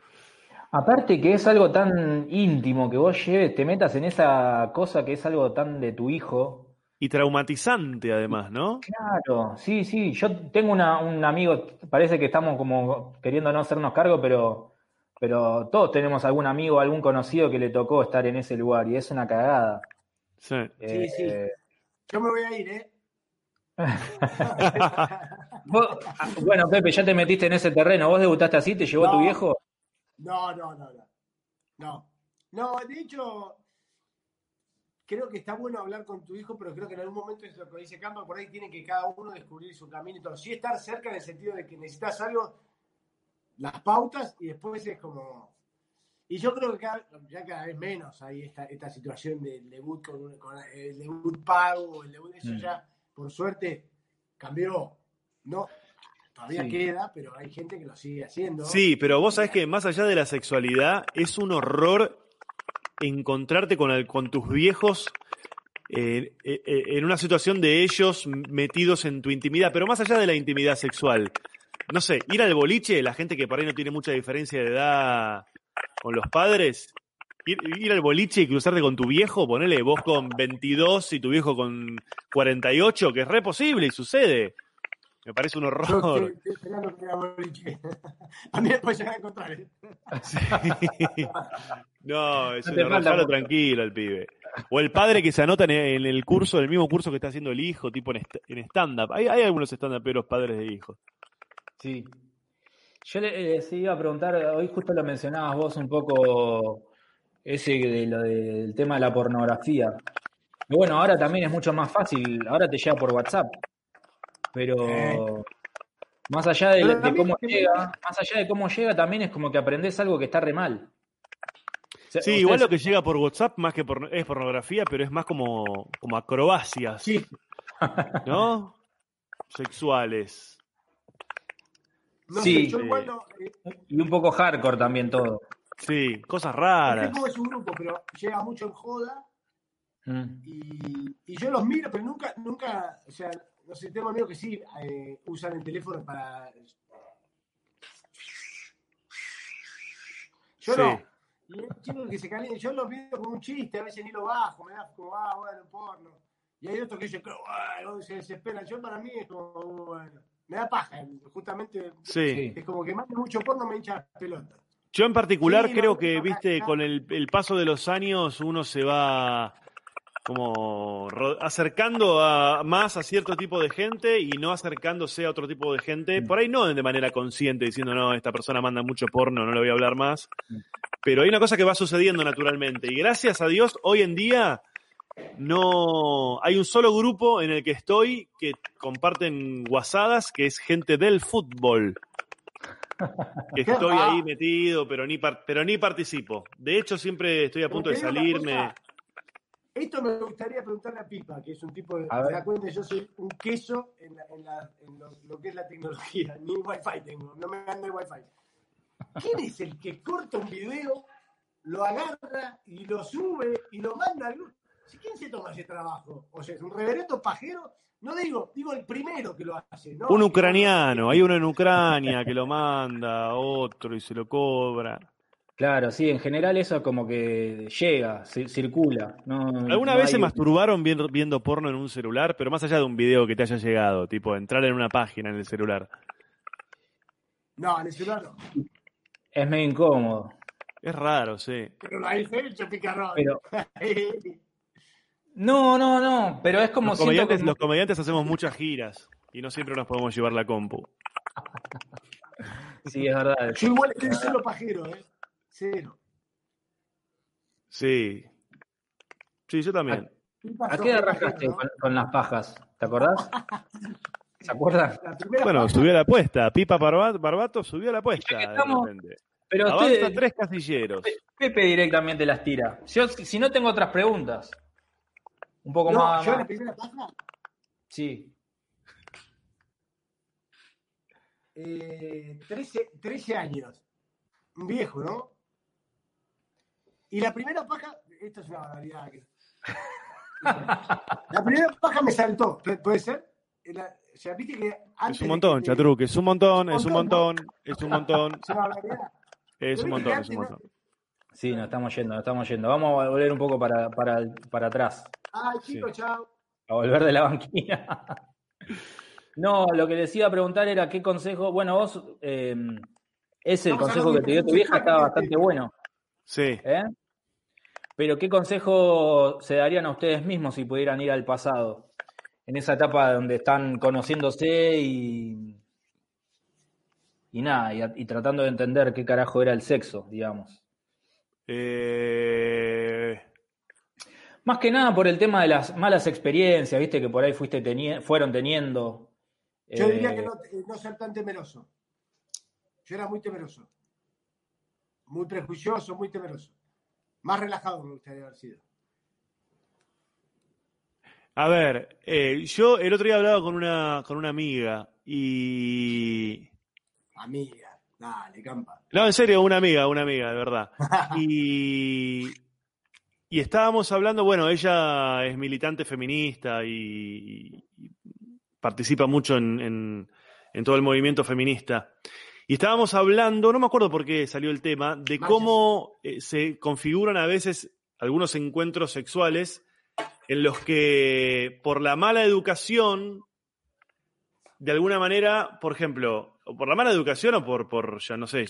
Aparte que es algo tan íntimo que vos lleves, te metas en esa cosa que es algo tan de tu hijo. Y traumatizante además, ¿no? Claro, sí, sí. Yo tengo una, un amigo, parece que estamos como queriendo no hacernos cargo, pero, pero todos tenemos algún amigo, algún conocido que le tocó estar en ese lugar y es una cagada. Sí. Sí, sí. Eh, Yo me voy a ir, ¿eh? vos- bueno, Pepe, ya te metiste en ese terreno. ¿Vos debutaste así? ¿Te llevó tu No. viejo? No, no, no, no. No. No, de hecho, creo que está bueno hablar con tu hijo, pero creo que en algún momento es lo que dice Campa, por ahí tiene que cada uno descubrir su camino y todo. Sí estar cerca en el sentido de que necesitas algo, las pautas, y después es como... Y yo creo que cada- ya cada vez menos hay esta, esta situación del debut con, con el debut pago, el debut, eso Mm. ya, por suerte, cambió. No, todavía Sí. queda, pero hay gente que lo sigue haciendo. Sí, pero vos sabés que más allá de la sexualidad, es un horror encontrarte con, el- con tus viejos eh, eh, eh, en una situación de ellos metidos en tu intimidad, pero más allá de la intimidad sexual. No sé, ir al boliche, la gente que por ahí no tiene mucha diferencia de edad con los padres, ir, ir al boliche y cruzarte con tu viejo, ponele vos con 22 y tu viejo con 48, que es re posible y sucede. Me parece un Yo horror. estoy, estoy esperando que haga boliche. A mí después llegar a encontrar. ¿eh? No, es No un horror, tranquilo el pibe. O el padre que se anota en en el curso, el mismo curso que está haciendo el hijo, tipo en en stand-up. Hay, hay algunos stand-uperos padres de hijos. Sí. Yo le- eh, iba a preguntar, hoy justo lo mencionabas vos un poco, ese de lo del tema de la pornografía. Y bueno, ahora también es mucho más fácil, ahora te llega por WhatsApp. Pero más allá de, cómo que- llega, más allá de cómo llega, también es como que aprendes algo que está re mal. O sea, Sí, ustedes- igual lo que llega por WhatsApp más que por, es pornografía, pero es más como, como acrobacias, Sí. ¿no? Sexuales. No Sí. sé, yo igual no. eh, Y un poco hardcore también todo. Sí, cosas no raras. sé cómo es un grupo, pero llega mucho en joda Mm. y, y yo los miro, pero nunca, nunca, o sea, no sé, tengo amigos que sí eh, usan el teléfono para. Yo Sí. no. Y hay chicos que se calientan, yo los veo como un chiste, a veces ni lo bajo, me da como, ah, bueno, porno. Y hay otros que dicen, "Qué bueno, se desesperan. Yo para mí es como, bueno, me da paja, justamente. Sí. Es como que más mucho porno me hincha las pelotas. Yo en particular Sí, no, creo que, no, viste, no. con el, el paso de los años uno se va como acercando a, más a cierto tipo de gente y no acercándose a otro tipo de gente, Mm. por ahí no de manera consciente, diciendo, no, esta persona manda mucho porno, no le voy a hablar más. Mm. Pero hay una cosa que va sucediendo naturalmente y gracias a Dios hoy en día no hay un solo grupo en el que estoy que comparten guasadas, que es gente del fútbol. Que estoy raro. ahí metido, pero ni, par- pero ni participo. De hecho, siempre estoy a punto de salirme. Esto me gustaría preguntarle a Pipa, que es un tipo de. A ver. Se da cuenta, yo soy un queso en, la- en la- en lo, lo que es la tecnología. Ni wifi tengo, no me anda el wifi. ¿Quién es el que corta un video, lo agarra y lo sube y lo manda al grupo? ¿Quién se toma ese trabajo? O sea, es un reverendo pajero. No digo, digo el primero que lo hace. ¿no? Un ucraniano, hay uno en Ucrania que lo manda, otro y se lo cobra. Claro, sí, en general eso como que llega, ci- circula. No, ¿Alguna no vez se masturbaron viendo, viendo porno en un celular? Pero más allá de un video que te haya llegado, tipo entrar en una página en el celular. No, en el celular no. Es medio incómodo. Es raro, sí. Pero lo hice hecho, picarrón. Pero, no, no, no, pero es como Los comediantes, como- los comediantes hacemos muchas giras y no siempre nos podemos llevar la compu. Sí, es verdad. Yo igual estoy cero pajero, ¿eh? Cero. Sí. Sí, yo también. ¿A qué arrancaste con, con las pajas? ¿Te acordás? ¿Se acuerdan? Bueno, paja- subió la apuesta. Pipa Barba- Barbato subió la apuesta. Estamos-. Pero Avanza usted, tres casilleros. Pepe directamente las tira. Yo, si no tengo otras preguntas. Un poco No, más. yo más- la primera paja, Sí. eh, 13, 13 años. Un viejo, ¿no? Y la primera paja, esto es una barbaridad. La primera paja me saltó, ¿pu- ¿puede ser? La- o sea, viste que antes Es un de montón, te- Chatruc. Es un montón, es un montón, montón, es un montón. Es una barbaridad. Es un montón, es un montón. Sí, nos estamos yendo, nos estamos yendo. Vamos a volver un poco para, para, para atrás. Ay, chicos, chao. A volver de la banquina. no, lo que les iba a preguntar era qué consejo. Bueno, vos, eh, ese el consejo que te dio tu vieja estaba bastante bueno. Sí. ¿eh? Pero ¿qué consejo se darían a ustedes mismos si pudieran ir al pasado? En esa etapa donde están conociéndose y. Y nada, y, y tratando de entender qué carajo era el sexo, digamos. Eh, Más que nada por el tema de las malas experiencias, viste, que por ahí fuiste teni- fueron teniendo. Yo diría Eh, que no, no ser tan temeroso. Yo era muy temeroso. Muy prejuicioso, muy temeroso. Más relajado me gustaría haber sido. a ver, eh, yo el otro día hablaba con una, con una amiga y... Amiga, dale, campa. No, en serio, una amiga, una amiga, de verdad. Y, y estábamos hablando, bueno, ella es militante feminista y, y participa mucho en, en- en todo el movimiento feminista. Y estábamos hablando, no me acuerdo por qué salió el tema, de cómo eh, se configuran a veces algunos encuentros sexuales en los que por la mala educación, de alguna manera, por ejemplo, o por la mala educación o por, por ya no sé,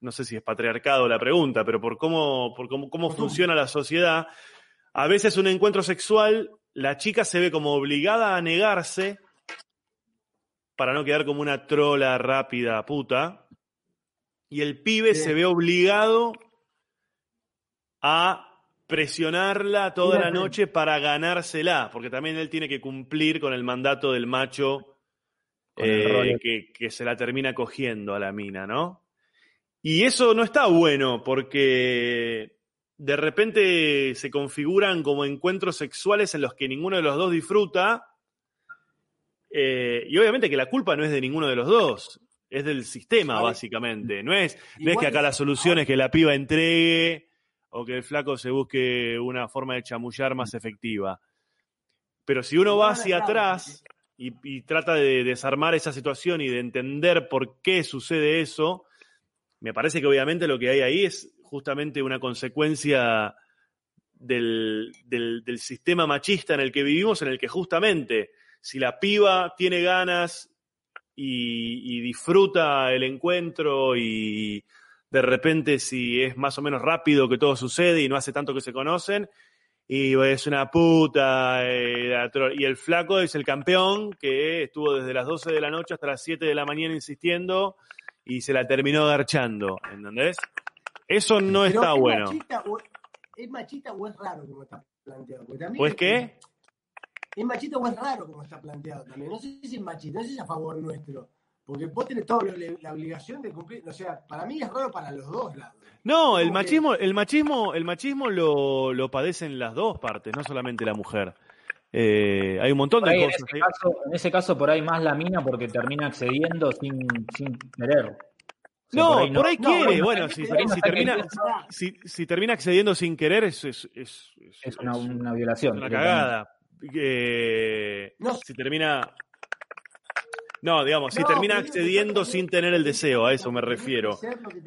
no sé si es patriarcado la pregunta, pero por cómo, por cómo, cómo funciona la sociedad, a veces un encuentro sexual, la chica se ve como obligada a negarse para no quedar como una trola rápida puta, y el pibe Sí. se ve obligado a presionarla toda la noche para ganársela, porque también él tiene que cumplir con el mandato del macho eh, que se la termina cogiendo a la mina, ¿no? Y eso no está bueno porque de repente se configuran como encuentros sexuales en los que ninguno de los dos disfruta. Eh, y obviamente que la culpa no es de ninguno de los dos, es del sistema, básicamente. No es, no es que acá la solución es que la piba entregue o que el flaco se busque una forma de chamullar más efectiva. Pero si uno va hacia atrás y, y trata de desarmar esa situación y de entender por qué sucede eso, me parece que obviamente lo que hay ahí es justamente una consecuencia del, del- del sistema machista en el que vivimos, en el que justamente si la piba tiene ganas y, y disfruta el encuentro y de repente si es más o menos rápido que todo sucede y no hace tanto que se conocen, y es una puta. eh, y el flaco es el campeón que estuvo desde las 12 de la noche hasta las 7 de la mañana insistiendo y se la terminó garchando, ¿entendés? Eso no Pero está ¿es bueno. Machista o, ¿Es machista o es raro como está planteado? Porque también ¿O es qué? ¿Es machista o es raro como está planteado también? No sé si es machista, no sé si es a favor nuestro. Porque vos tenés toda la, obligación de cumplir. O sea, para mí es raro para los dos lados. No, el que- machismo, el machismo, el machismo lo, lo padecen las dos partes, no solamente la mujer. Eh, hay un montón de ahí, en, cosas. ese caso, en ese caso, por ahí más la mina porque termina accediendo sin, sin querer. O sea, No, por ahí, no, quiere. bueno, si, termina, si, si termina accediendo sin querer, es, es, es, una, es una violación. una cagada. Eh, No, si termina. No, digamos, si No, termina accediendo sin tener el deseo, a eso me refiero.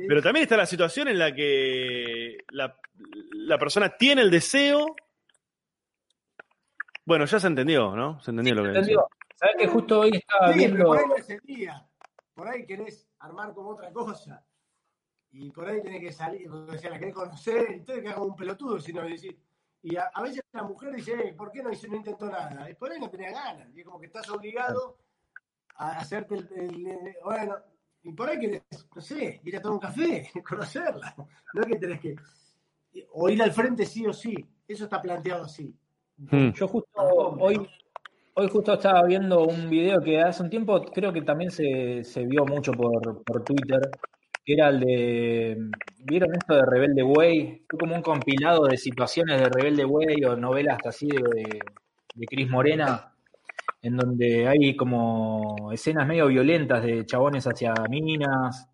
Pero también está la situación en la que la, la persona tiene el deseo. Bueno, ya se entendió, ¿no? Se entendió lo que. ¿Sabes que justo hoy estaba Sí, pero viendo. por ahí no es el día. Por ahí querés armar como otra cosa. Y por ahí tenés que salir, o sea, la querés conocer, y todo que haga un pelotudo, si no decir. Y a, a veces la mujer dice, "Eh, ¿por qué no, hizo- no intentó nada? Y por ahí no tenía ganas. Y es como que estás obligado a hacerte el, el- el- Bueno, y por ahí querés, no sé, ir a tomar un café, conocerla. No es que tenés que. O ir al frente sí o sí. Eso está planteado así. Hmm. Yo justo hoy, hoy justo estaba viendo un video que hace un tiempo creo que también se, se vio mucho por, por Twitter, era el de, ¿vieron esto de Rebelde Way? Fue como un compilado de situaciones de Rebelde Way o novelas así de, de Cris Morena, en donde hay como escenas medio violentas de chabones hacia minas.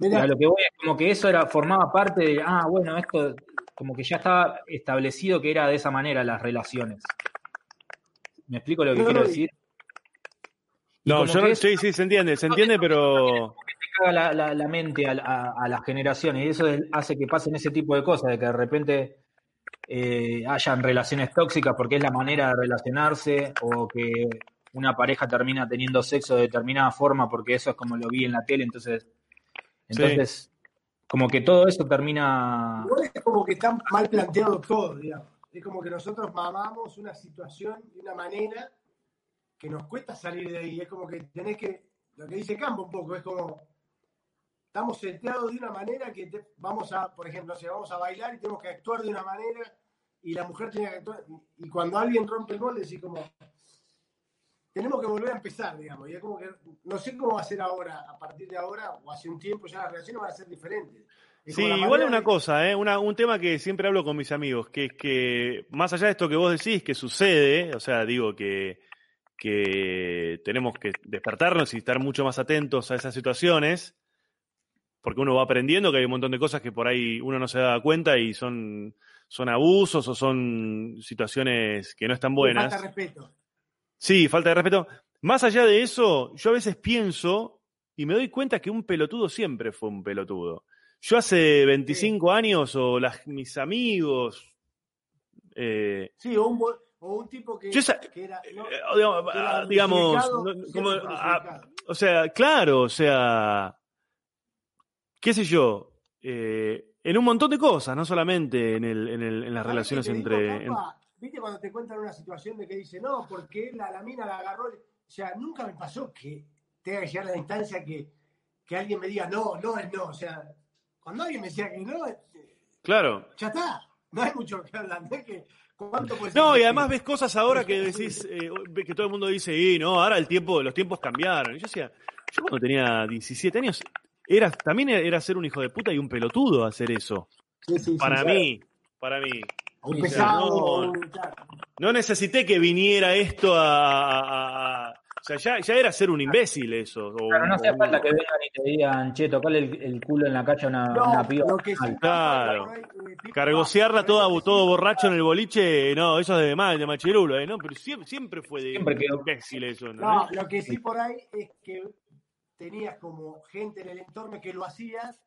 A lo que voy es como que eso era, formaba parte de, ah, bueno, esto como que ya estaba establecido que era de esa manera las relaciones. ¿Me explico lo que No, quiero decir? No, yo no, sí, sí, se entiende, se entiende, pero... te caga la, mente a, las generaciones y eso hace que pasen ese tipo de cosas, de que de repente eh, hayan relaciones tóxicas porque es la manera de relacionarse o que una pareja termina teniendo sexo de determinada forma porque eso es como lo vi en la tele, entonces, entonces como que todo eso termina... es como que está mal planteado todo, digamos. Es como que nosotros mamamos una situación de una manera que nos cuesta salir de ahí. Es como que tenés que, lo que dice Campo un poco, es como, estamos seteados de una manera que vamos a, por ejemplo, si vamos a bailar y tenemos que actuar de una manera y la mujer tiene que actuar, y cuando alguien rompe el gol, decís como, tenemos que volver a empezar, digamos. Y es como que no sé cómo va a ser ahora, a partir de ahora, o hace un tiempo ya las relaciones van a ser diferentes. sí, igual es una cosa, ¿eh? un tema que siempre hablo con mis amigos, que es que más allá de esto que vos decís, que sucede, o sea, digo que, que tenemos que despertarnos y estar mucho más atentos a esas situaciones, porque uno va aprendiendo que hay un montón de cosas que por ahí uno no se da cuenta y son, son abusos o son situaciones que no están buenas. Falta respeto. Sí, falta de respeto. Más allá de eso, yo a veces pienso y me doy cuenta que un pelotudo siempre fue un pelotudo. Yo hace 25 años, o las, mis amigos. Eh, sí, o un, o un tipo que, era. digamos, o sea, claro, o sea. ¿Qué sé yo? Eh, en un montón de cosas, no solamente en, el, en, el, en las relaciones entre. ¿Viste cuando te cuentan una situación de que dice, no, porque la, la mina la agarró? O sea, nunca me pasó que tenga que llegar a la instancia que, que alguien me diga, no, no es no. O sea, cuando alguien me decía que no, este, claro. ya está. No hay mucho que hablar. No, que, no y además ves cosas ahora que decís, eh, que todo el mundo dice, y no, ahora el tiempo, los tiempos cambiaron. Y yo decía, yo cuando tenía 17 años, era, también era ser un hijo de puta y un pelotudo hacer eso. para mí, para mí no, necesité que viniera esto a, sea, ya, ya, era ser un imbécil eso. claro, no hace falta que vengan y te digan, che, tocale el, culo en la calle a una, una piba. claro. Cargosearla toda, todo borracho en el boliche, no, eso es de mal, de machirulo, ¿eh? ¿no? Pero siempre, siempre fue de imbécil eso. ¿no? no, lo que sí por ahí es que tenías como gente en el entorno que lo hacías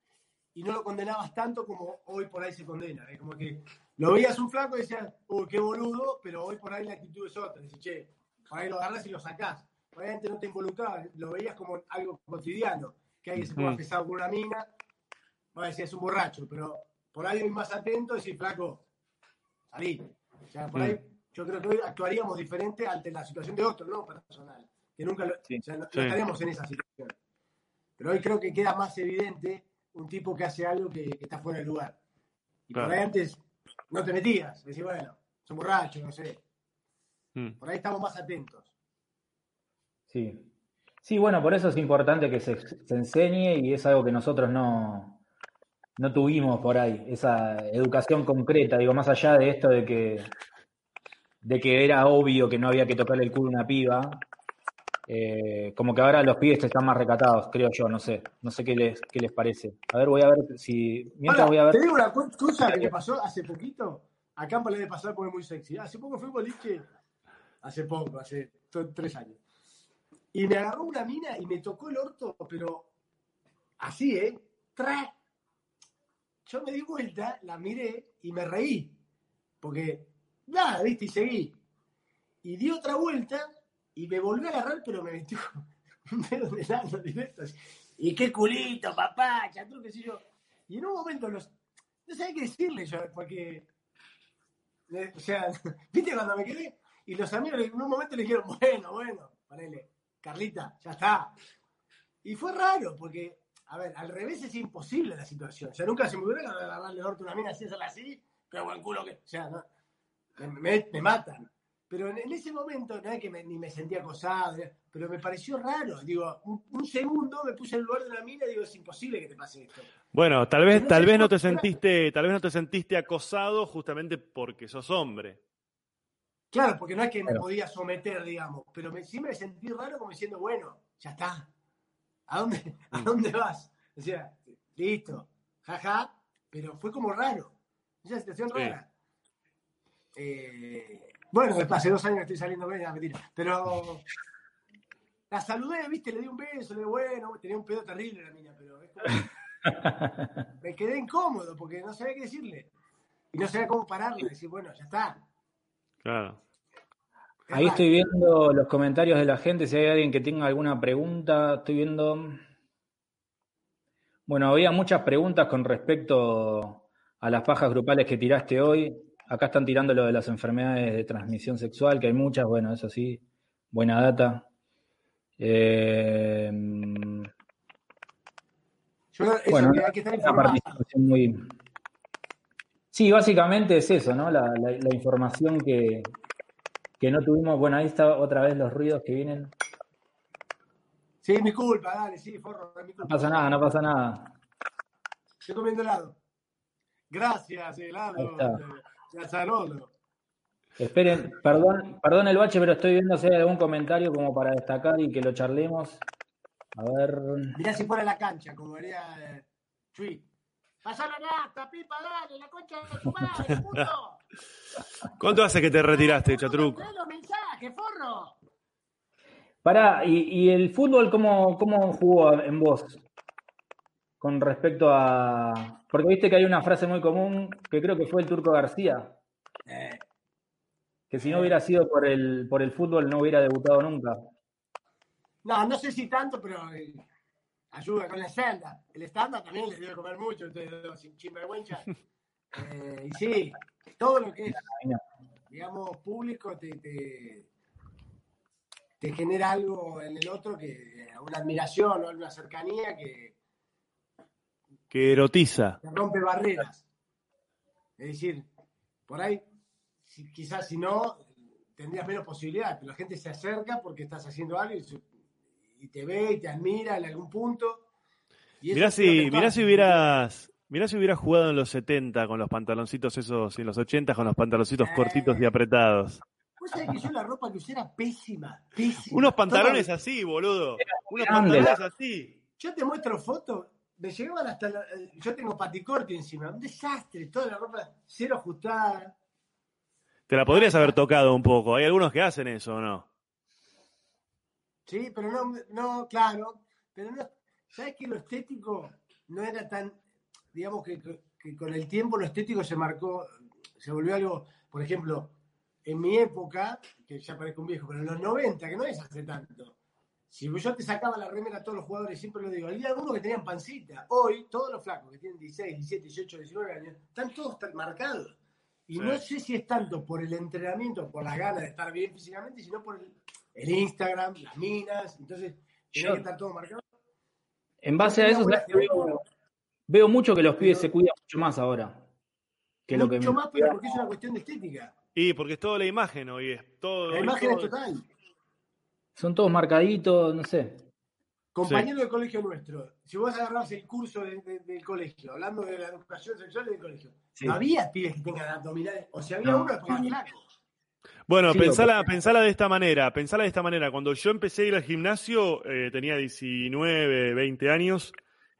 y no lo condenabas tanto como hoy por ahí se condena. Es como que lo veías un flaco y decías, uy, qué boludo, pero hoy por ahí la actitud es otra. Dices, che, por ahí lo agarras y lo sacás. Obviamente no te involucrabas, lo veías como algo cotidiano, que alguien se ponga pesado con una mina, va a decir, es un borracho, pero por ahí hoy más atento y decir, flaco, salí. O sea, por ahí yo creo que hoy actuaríamos diferente ante la situación de otro, no personal, que nunca lo, o sea, no, estaríamos en esa situación. Pero hoy creo que queda más evidente un tipo que hace algo que, está fuera de lugar. Y por ahí antes no te metías. Decís, bueno, son borrachos, no sé. Hmm. Por ahí estamos más atentos. Sí. Sí, bueno, por eso es importante que se, enseñe y es algo que nosotros no, no tuvimos por ahí, esa educación concreta, digo, más allá de esto de que, de que era obvio que no había que tocarle el culo a una piba, eh, como que ahora los pibes están más recatados, creo yo, no sé. No sé qué les, qué les parece. A ver, voy a ver si. Mientras voy a ver. Te digo una cosa que pasó hace poquito. A Campo le debe pasar porque es muy sexy. Hace poco fui un boliche. Hace poco, hace tres años. Y me agarró una mina y me tocó el orto, pero así, ¿eh? ¡Tra! Yo me di vuelta, la miré y me reí. Porque, nada, viste, y seguí. Y di otra vuelta y me volví a agarrar, pero me metió un dedo de lado directo. Y qué culito, papá, chatú, qué sé yo. Y en un momento los, no sabía qué decirle yo, porque, eh, o sea, viste cuando me quedé, y los amigos en un momento le dijeron, bueno, bueno, ponele, Carlita, ya está. Y fue raro, porque, a ver, al revés es imposible la situación. O sea, nunca se me hubiera agarrarle el orto a una mina así, hacerla así, pero buen culo que, o sea, no, me, me matan. Pero en, ese momento, no es que ni me sentía acosado, pero me pareció raro. Digo, un, segundo me puse en el lugar de una mina y digo, es imposible que te pase esto. Bueno, tal vez, tal vez no te sentiste, tal vez no te sentiste acosado justamente porque sos hombre. Claro, porque no es que me podía someter, digamos, pero me, sí me sentí raro como diciendo, bueno, ya está. ¿A dónde, ¿a mm. dónde vas? O sea, listo, jaja, pero fue como raro. Esa situación rara. Eh, bueno, hace dos años estoy saliendo bien, mentira. Pero la saludé, viste, le di un beso, le di bueno, tenía un pedo terrible la mina, pero es como... me quedé incómodo porque no sabía qué decirle. Y no sabía cómo pararle, decir, bueno, ya está. Claro. Ahí estoy viendo los comentarios de la gente, si hay alguien que tenga alguna pregunta, estoy viendo... Bueno, había muchas preguntas con respecto a las pajas grupales que tiraste hoy. Acá están tirando lo de las enfermedades de transmisión sexual, que hay muchas, bueno, eso sí, buena data. Eh, bueno, una participación muy... Sí, básicamente es eso, ¿no? La, información que, que no tuvimos. Bueno, ahí está otra vez los ruidos que vienen. Sí, mi culpa, dale, sí, forro, mi culpa. No pasa nada, no pasa nada. Estoy comiendo helado. Gracias, helado. Lazarolo. Esperen, perdón, perdón el bache, pero estoy viendo si hay algún comentario como para destacar y que lo charlemos. A ver. Mirá si fuera la cancha, como haría eh. Pasá la nata, pipa, dale, la concha de tu madre, puto. ¿Cuánto hace que te retiraste, Chatruc? los mensajes, forro! Pará, ¿y, ¿y, el fútbol cómo, cómo jugó en vos? Con respecto a. Porque viste que hay una frase muy común que creo que fue el Turco García. Eh. Que si no hubiera sido por el, por el fútbol no hubiera debutado nunca. No, no sé si tanto, pero eh, ayuda con la celda. El estándar también les debe comer mucho, entonces sin chimbergüencha. Eh, y sí, todo lo que es, digamos, público te, te, genera algo en el otro, que una admiración o una cercanía que... Que erotiza. Que rompe barreras. Es decir, por ahí, quizás si no, tendrías menos posibilidades, pero la gente se acerca porque estás haciendo algo y y te ve y te admira en algún punto. mirá si, mirá si hubieras, mirá si hubieras jugado en los 70 con los pantaloncitos esos, y en los 80 con los pantaloncitos cortitos y apretados. Vos sabés que yo la ropa que usé era pésima, pésima. Unos pantalones así, boludo. Unos pantalones así. Yo te muestro fotos, me llegaban hasta yo tengo paticorte encima, un desastre, toda la ropa cero ajustada. Te la podrías haber tocado un poco. Hay algunos que hacen eso, ¿o no? Sí, pero no, no, claro, pero no, ¿sabes que lo estético no era tan, digamos que, con el tiempo lo estético se marcó, se volvió algo, por ejemplo, en mi época, que ya parezco un viejo, pero en los 90, que no es hace tanto, si yo te sacaba la remera a todos los jugadores, siempre lo digo, había algunos que tenían pancita. Hoy, todos los flacos que tienen 16, 17, 18, 19 años, están todos marcados. Y no sé si es tanto por el entrenamiento, por las ganas de estar bien físicamente, sino por el, el Instagram, las minas, entonces tiene que estar todo marcado. En base a eso, veo, mucho que los pibes se cuidan mucho más ahora. Que mucho lo que más, pero porque es una cuestión de estética. Y porque es toda la imagen hoy, es todo. La imagen es total. Son todos marcaditos, no sé. Compañero del colegio nuestro, si vos agarrás el curso del colegio, hablando de la educación sexual del colegio, no había pibes que tengan abdominales, o si había uno, porque flaco. Bueno, pensala, pensala, de esta manera, pensala de esta manera. Cuando yo empecé a ir al gimnasio, eh, tenía 19, 20 años,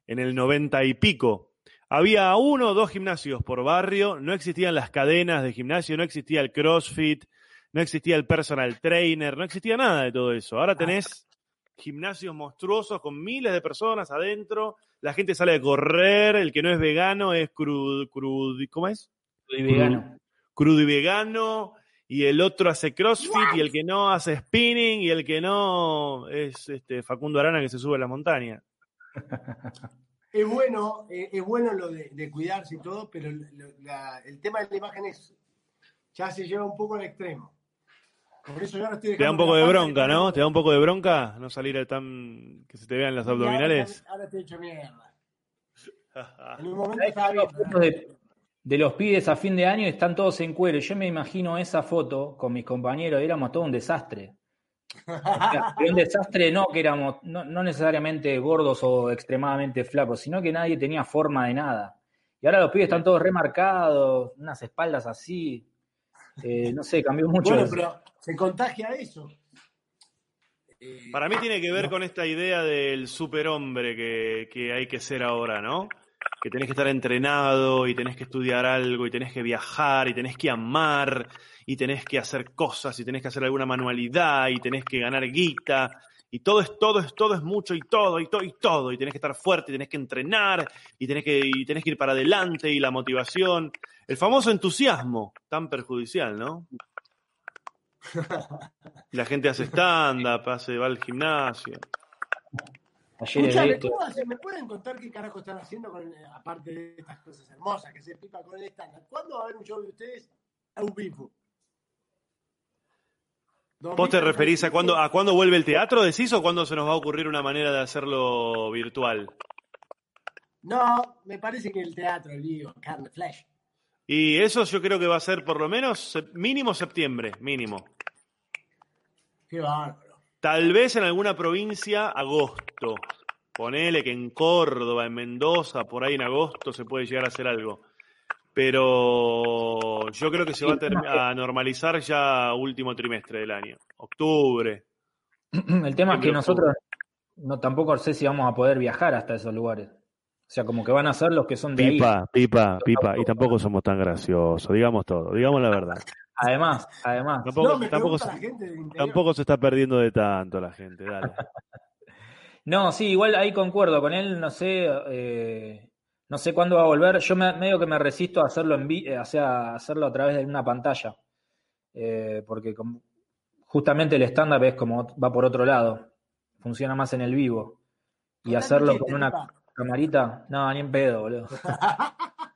en el 90 y pico. Había uno o dos gimnasios por barrio, no existían las cadenas de gimnasio, no existía el CrossFit, no existía el personal trainer, no existía nada de todo eso. Ahora tenés gimnasios monstruosos con miles de personas adentro, la gente sale a correr, el que no es vegano es crudo, crudo ¿cómo es? Crudo y vegano. Crudo y vegano, y el otro hace CrossFit y el que no hace spinning y el que no es este Facundo Arana que se sube a la montaña. Es bueno, eh, es bueno lo de, cuidarse y todo, pero el tema de la imagen es, ya se lleva un poco al extremo. Por eso ya no estoy Te da un poco de bronca, ¿no? ¿Te da un poco de bronca no salir tan que se te vean las abdominales? Ahora, te he hecho mierda. en un momento estaba bien de los pibes a fin de año están todos en cuero. Yo me imagino esa foto con mis compañeros, éramos todo un desastre. un desastre no que éramos, no, necesariamente gordos o extremadamente flacos, sino que nadie tenía forma de nada. Y ahora los pibes están todos remarcados, unas espaldas así. Eh, no sé, cambió mucho. Bueno, pero se contagia eso. Para mí tiene que ver con esta idea del superhombre que, que hay que ser ahora, ¿no? Que tenés que estar entrenado y tenés que estudiar algo y tenés que viajar y tenés que amar y tenés que hacer cosas y tenés que hacer alguna manualidad y tenés que ganar guita y todo es todo, es todo, es mucho y todo, y todo, y todo, y tenés que estar fuerte, y tenés que entrenar, y tenés que, y tenés que ir para adelante, y la motivación. El famoso entusiasmo, tan perjudicial, ¿no? La gente hace stand-up, hace, va al gimnasio. Ayer ¿cómo ¿Me pueden contar qué carajo están haciendo con, aparte de estas cosas hermosas que se pipa con el stand-up? ¿Cuándo va a haber un show de ustedes a un vivo? ¿Vos te referís a cuándo, a cuándo vuelve el teatro, decís, o cuándo se nos va a ocurrir una manera de hacerlo virtual? No, me parece que el teatro, digo, carne, flash. Y eso yo creo que va a ser por lo menos mínimo septiembre, mínimo. Qué bárbaro. Tal vez en alguna provincia agosto. Ponele que en Córdoba, en Mendoza, por ahí en agosto se puede llegar a hacer algo. Pero yo creo que se va a, normalizar ya último trimestre del año, octubre. El tema es que nosotros no tampoco sé si vamos a poder viajar hasta esos lugares. O sea, como que van a ser los que son de pipa, Pipa, pipa, y tampoco somos tan graciosos, digamos todo, digamos la verdad. Además, además. Tampoco, se está perdiendo de tanto la gente, dale. no, sí, igual ahí concuerdo con él, no sé, eh, no sé cuándo va a volver. Yo me, medio que me resisto a hacerlo en eh, o sea, hacerlo a través de una pantalla. Eh, porque justamente el stand-up es como va por otro lado. Funciona más en el vivo. Y hacerlo con una camarita, no, ni en pedo, boludo.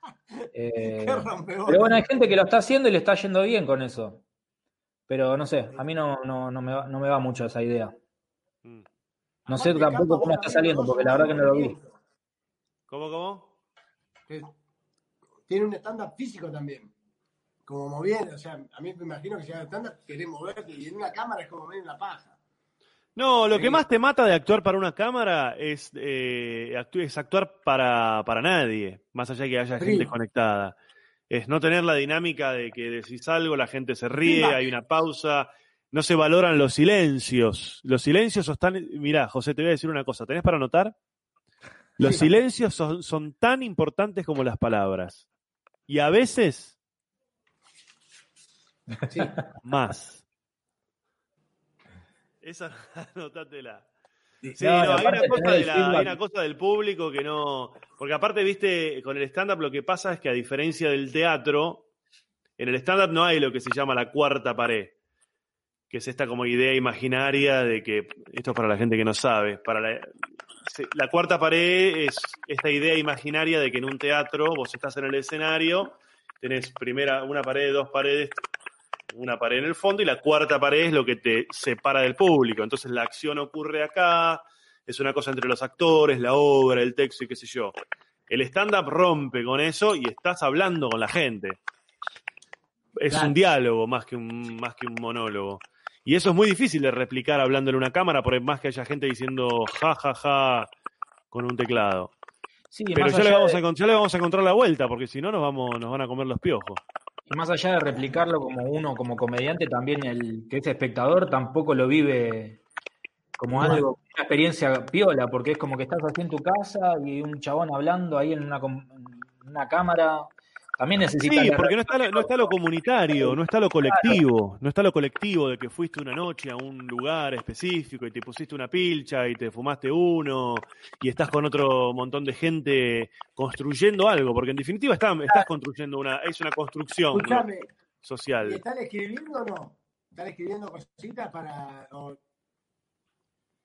Eh, pero bueno, hay gente que lo está haciendo y le está yendo bien con eso. Pero no sé, a mí no, no, no, me, va, no me va mucho esa idea. Mm. No sé tampoco cómo está saliendo, porque la verdad que no lo vi. ¿Cómo, cómo? Tiene un estándar físico también. Como moviendo, o sea, a mí me imagino que si hay estándar querés moverte y en una cámara es como ver una paja. No, lo que más te mata de actuar para una cámara es, eh, es actuar para, para, nadie, más allá de que haya gente conectada. Es no tener la dinámica de que decís algo, la gente se ríe, hay una pausa, no se valoran los silencios. Los silencios están. Mirá, José, te voy a decir una cosa, ¿tenés para anotar? Los silencios son, son tan importantes como las palabras. Y a veces. Más. Esa, anótatela. Sí, no, hay, una cosa de la, hay una cosa del público que no. Porque aparte, viste, con el stand-up lo que pasa es que a diferencia del teatro, en el stand-up no hay lo que se llama la cuarta pared, que es esta como idea imaginaria de que. Esto es para la gente que no sabe. Para la, la cuarta pared es esta idea imaginaria de que en un teatro vos estás en el escenario, tenés primera una pared, dos paredes, una pared en el fondo y la cuarta pared es lo que te separa del público. Entonces la acción ocurre acá, es una cosa entre los actores, la obra, el texto y qué sé yo. El stand-up rompe con eso y estás hablando con la gente. Es un diálogo más que un, más que un monólogo. Y eso es muy difícil de replicar hablando en una cámara, por más que haya gente diciendo ja, ja, ja con un teclado. Pero ya le, vamos a, ya le vamos a encontrar la vuelta, porque si no nos, vamos, nos van a comer los piojos. Y más allá de replicarlo como uno, como comediante, también el que es espectador tampoco lo vive como algo, una experiencia piola, porque es como que estás así en tu casa y un chabón hablando ahí en una, en una cámara también necesita. Sí, porque no está, lo, no está lo comunitario, no está lo colectivo, no está lo colectivo de que fuiste una noche a un lugar específico y te pusiste una pilcha y te fumaste uno y estás con otro montón de gente construyendo algo, porque en definitiva estás, estás construyendo una, es una construcción social. ¿Están escribiendo o no? ¿Están escribiendo cositas para.?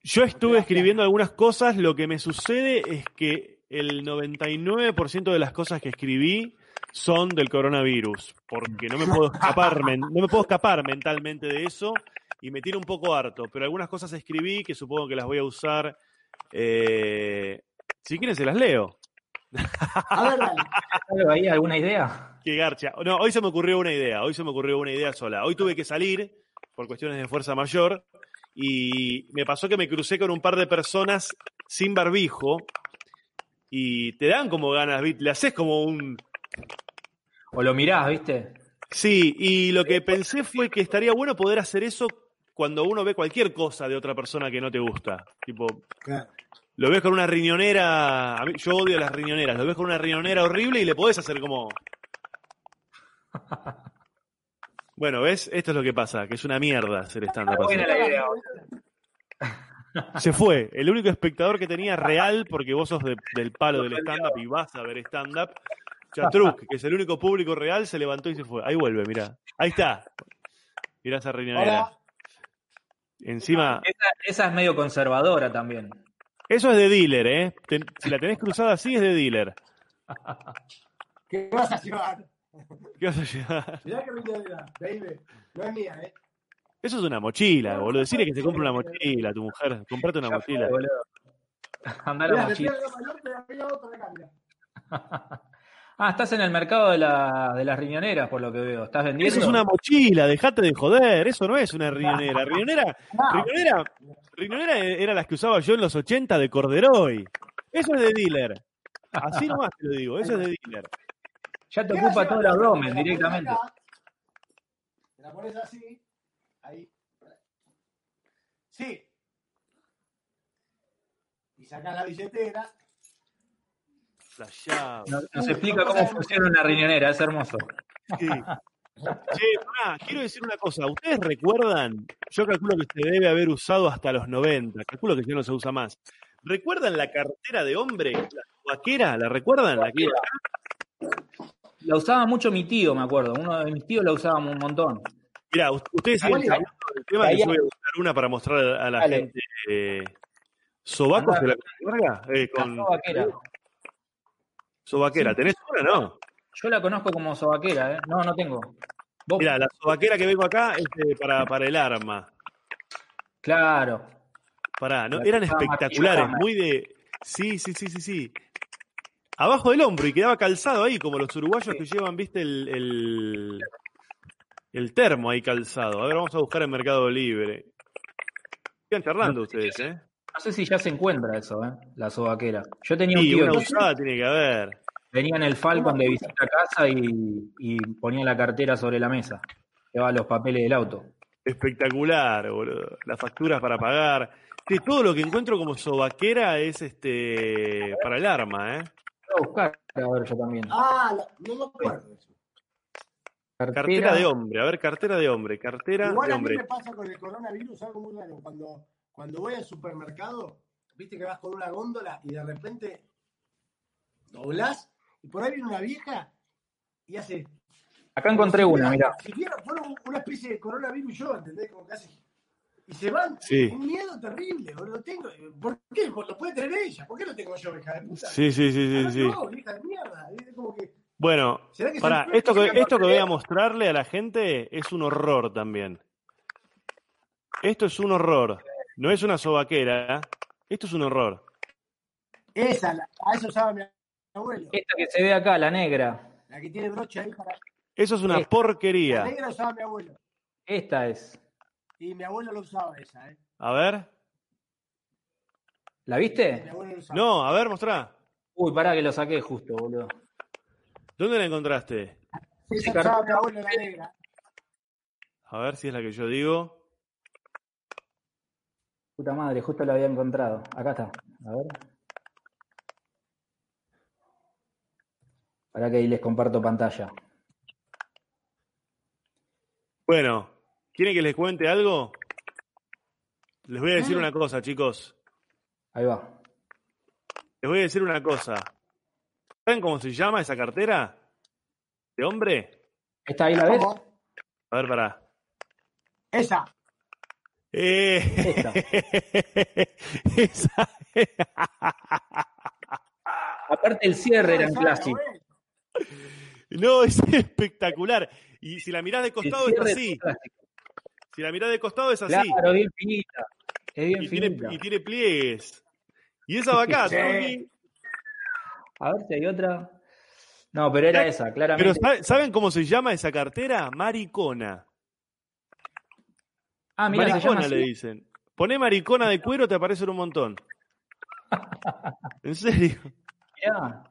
Yo estuve escribiendo algunas cosas, lo que me sucede es que el 99% de las cosas que escribí son del coronavirus, porque no me puedo escapar, no me puedo escapar mentalmente de eso y me tiene un poco harto, pero algunas cosas escribí que supongo que las voy a usar. Eh, si quieren se las leo. A ver, ¿Hay alguna idea? Qué garcha. No, hoy se me ocurrió una idea, hoy se me ocurrió una idea sola. Hoy tuve que salir por cuestiones de fuerza mayor y me pasó que me crucé con un par de personas sin barbijo y te dan como ganas, le haces como un o lo mirás, ¿viste? Sí, y lo que pensé fue que estaría bueno poder hacer eso cuando uno ve cualquier cosa de otra persona que no te gusta. Tipo, lo ves con una riñonera, yo odio las riñoneras, lo ves con una riñonera horrible y le podés hacer como... Bueno, ¿ves? Esto es lo que pasa, que es una mierda hacer estándar. Se fue. El único espectador que tenía real, porque vos sos de- del palo del stand-up y vas a ver stand-up. Chatruc, que es el único público real, se levantó y se fue. Ahí vuelve, mirá. Ahí está. Mirá esa riñonera. Encima, Esa, esa es medio conservadora también. eso es de dealer, ¿eh? Ten- si la tenés cruzada así, es de dealer. ¿Qué vas a llevar? ¿Qué vas a llevar? Mirá que riñonera, baby. No es mía, ¿eh? Eso es una mochila, boludo. Decirle que se compre una mochila a tu mujer. Comprate una Ya mochila. fue, boludo. Andá la me mochila. acá. Ah, estás en el mercado de, la, de las riñoneras, por lo que veo. ¿Estás vendiendo? Eso es una mochila, dejate de joder. Eso no es una riñonera. Riñonera, riñonera, riñonera era las que usaba yo en los 80 de Corderoy. Eso es de dealer. Así nomás te lo digo, eso es de dealer. Ya te ¿Qué ocupa todo el abdomen directamente. Te la pones así. Ahí. Sí. Y sacas la billetera. Nos, nos explica cómo funciona una riñonera, es hermoso. Sí. Che, pará, quiero decir una cosa. ¿Ustedes recuerdan? Yo calculo que se debe haber usado hasta los 90. Calculo que ya no se usa más. ¿Recuerdan la cartera de hombre? La vaquera, ¿la recuerdan? La usaba mucho mi tío, me acuerdo. Uno de mis tíos la usaba un montón. Mirá, ustedes siguen del tema que yo voy a buscar una para mostrar a la Dale. gente. Eh, ¿Sobacos Andá. de la carga? Eh, con La sobaquera. Sobaquera. ¿Tenés una, no? Yo la conozco como sobaquera, ¿eh? No, no tengo. ¿Vos? Mira, la sobaquera que vengo acá es para, para el arma. Claro. Pará, ¿no? La Eran espectaculares, muy de. Sí, sí, sí, sí, sí. Abajo del hombro y quedaba calzado ahí, como los uruguayos que llevan, viste, el, el, el termo ahí calzado. A ver, vamos a buscar en Mercado Libre. Sigan charlando ustedes, ¿eh? No sé si ya se encuentra eso, ¿eh? La sobaquera. Yo tenía Sí, un tío una usada tiene que haber. venía en el Falcon de visita a casa y, y ponía la cartera sobre la mesa. Llevaba los papeles del auto. Espectacular, boludo. Las facturas para pagar. Sí, todo lo que encuentro como sobaquera es este para el arma, ¿eh? Voy a buscar, a ver, yo también. Ah, no me acuerdo eso. Cartera de hombre, a ver, cartera de hombre, cartera Igual de a mí hombre. me pasa con el coronavirus algo muy raro. Cuando, cuando voy al supermercado, viste que vas con una góndola y de repente doblás y por ahí viene una vieja y hace. Acá encontré una, mira. Si un- una especie de coronavirus yo, ¿entendés? Como que hace. Y se van. Sí. Un miedo terrible, boludo. Lo tengo. ¿Por qué? Lo puede tener ella. ¿Por qué lo tengo yo, hija de puta? Sí, sí, sí, sí, Ah, sí. No, hija de mierda. Es como que. Bueno, ¿Será que Pará, son- esto que, esto que voy a mostrarle a la gente es un horror también. Esto es un horror. No es una sobaquera. Esto es un horror. Esa, la- a eso usaba mi abuelo. Esta que se ve acá, la negra. La que tiene broche ahí para. Eso es una Esta. La porquería. negra usaba mi abuelo. Esta es. Y mi abuelo lo usaba esa, ¿eh? A ver. ¿La Mi viste? abuelo lo usaba. No, a ver, mostrá. Uy, pará que lo saqué justo, boludo. ¿Dónde la encontraste? Esa Sí, usaba mi abuelo, la negra. A ver si es la que yo digo. Puta madre, justo la había encontrado. Acá está. A ver. Para que ahí les comparto pantalla. Bueno, ¿quieren que les cuente algo? Les voy a decir una cosa, chicos. Ahí va. Les voy a decir una cosa. ¿Saben cómo se llama esa cartera? ¿De hombre? ¿Esta ahí la ves? ¿Cómo? A ver, pará. Esa. Eh, Esta. esa. Aparte el cierre era en Esa, clásico. No, es espectacular. Y si la mirás de costado es así. es. Si la mirás de costado es así. Claro, es bien finita. Es bien y, tiene, finita. y tiene pliegues. Y esa va acá, Sí. Tony. A ver si hay otra. No, pero era esa, Pero claramente. ¿sabe- ¿saben cómo se llama esa cartera? Maricona. Ah, mira, se llama maricona le dicen. Poné maricona de cuero, te aparecen un montón. ¿En serio? Mirá,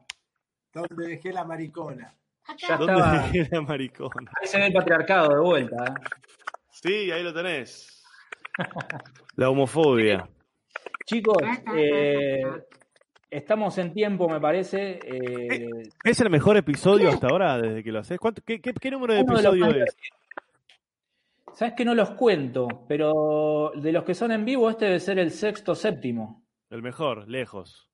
Donde dejé la maricona. ya ¿Dónde estaba. dejé la maricona? Ahí se ve el patriarcado de vuelta. ¿eh? Sí, ahí lo tenés. La homofobia. Chicos, eh, estamos en tiempo, me parece. eh, ¿Es el mejor episodio hasta ahora desde que lo haces? ¿Cuánto- qué, qué- qué número de episodio más es? Sabes que no los cuento, pero de los que son en vivo, este debe ser el sexto séptimo. El mejor, lejos.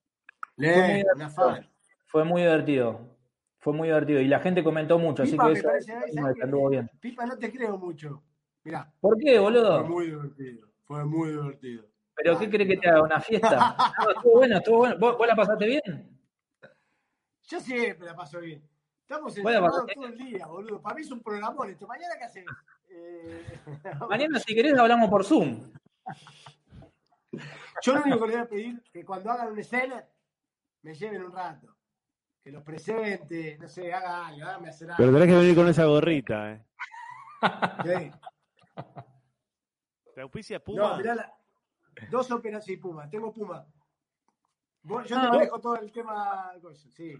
Le, una fan. Fue muy divertido. Fue muy divertido. Y la gente comentó mucho, así que me eso bien. Pipa, no te creo mucho. Mirá, ¿Por qué, fue boludo? muy divertido. Fue muy divertido. ¿Pero qué crees que te haga? ¿Una fiesta? No, estuvo bueno, estuvo bueno. ¿Vos, vos la pasaste bien? Yo siempre la paso bien. Estamos Bueno, encerrados todo el día, boludo. Para mí es un programón esto. ¿Mañana qué haces? Eh, Mañana, si querés, hablamos por Zoom. Yo lo único que le voy a pedir es que cuando hagan un escena, me lleven un rato. Que los presente, no sé, haga algo, hágame hacer algo. Pero tenés que venir con esa gorrita, ¿eh? Sí. ¿Te auspicia Puma? No, mirá, la- dos operaciones, sí, Puma, tengo Puma. Yo Ah, te vos- manejo todo el tema, sí.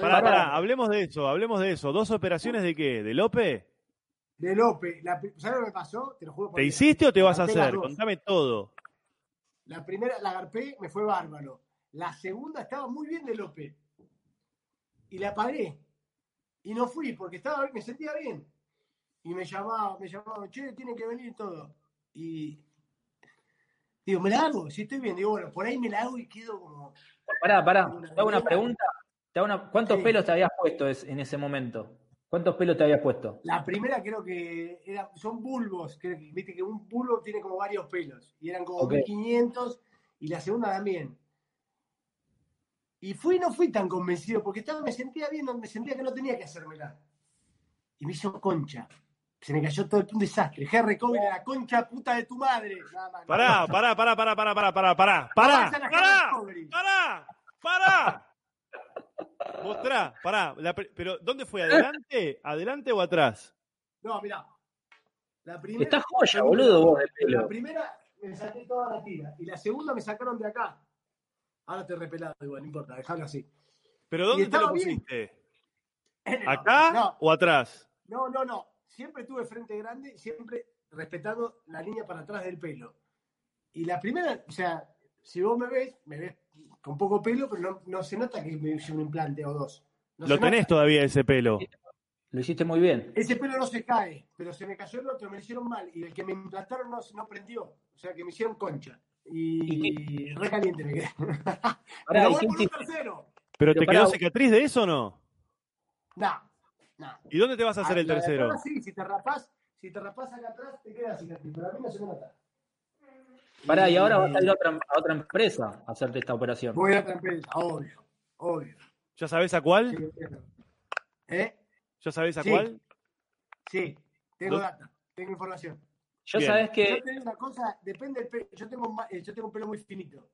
Pará, pará, hablemos de eso, hablemos de eso. ¿Dos operaciones de qué? ¿De Lope? De la, pri- ¿sabes lo que me pasó? Te lo juro por ¿Te Dios. hiciste o te vas a hacer? Contame todo. La primera, la garpé, me fue bárbaro. La segunda estaba muy bien de López. Y la pagué. Y no fui porque estaba, me sentía bien. Y me llamaba, me llamaban, che, tienen que venir todo. Y digo, ¿me la hago? Si estoy bien. Digo, bueno, por ahí me la hago y quedo como. Pará, pará. Te hago una pregunta. Te hago una- ¿Cuántos Sí. pelos te habías puesto es- en ese momento? ¿Cuántos pelos te habías puesto? La primera creo que era, son bulbos. creo que- Viste que un bulbo tiene como varios pelos. Y eran como Ok. 1500. Y la segunda también. Y fui no fui tan convencido porque estaba, me sentía bien, me sentía que no tenía que hacérmela. Y me hizo concha. Se me cayó todo un desastre. Harry Coben era la concha puta de tu madre. Nada más. Pará, pará, pará, pará, pará, pará, pará, pará, pará, pará, Coben. pará, pará. Mostrá, pará. La pero, ¿dónde fue? ¿Adelante? ¿Adelante o atrás? No, mirá. La primera, Estás joya, boludo, vos de La pelo. primera me saqué toda la tira. Y la segunda me sacaron de acá. Ahora estoy repelado igual, no importa, dejalo así. ¿Pero dónde te lo estaba bien. pusiste? No, ¿Acá No, o atrás? no, no, no. Siempre tuve frente grande, siempre respetando la línea para atrás del pelo. Y la primera, o sea, si vos me ves, me ves con poco pelo, pero no, no se nota que me hice un implante o dos. No Lo tenés nota. todavía ese pelo. Lo hiciste muy bien. Ese pelo no se cae, pero se me cayó el otro, me lo hicieron mal. Y el que me implantaron no, no prendió. O sea, que me hicieron concha. Y re caliente me quedé. Pará, ¿y voy por un tercero. ¿Pero Pero te pará, quedó cicatriz de eso o no? No, no. ¿Y dónde te vas a hacer Ah, el tercero? atrás sí, si te rapás, si te rapás acá atrás, te queda cicatriz, pero a mí no se me nota. Pará, y ahora vas a ir a otra, a otra empresa a hacerte esta operación. Voy a otra empresa, obvio, obvio. ¿Ya sabés a cuál? Sí, entiendo. ¿Eh? ¿Ya sabés a Sí. cuál? Sí, tengo ¿Dó- data, tengo información. Yo Bien. sabés Yo que. te digo una cosa, depende del pelo. Yo tengo, eh, yo tengo un pelo muy finito.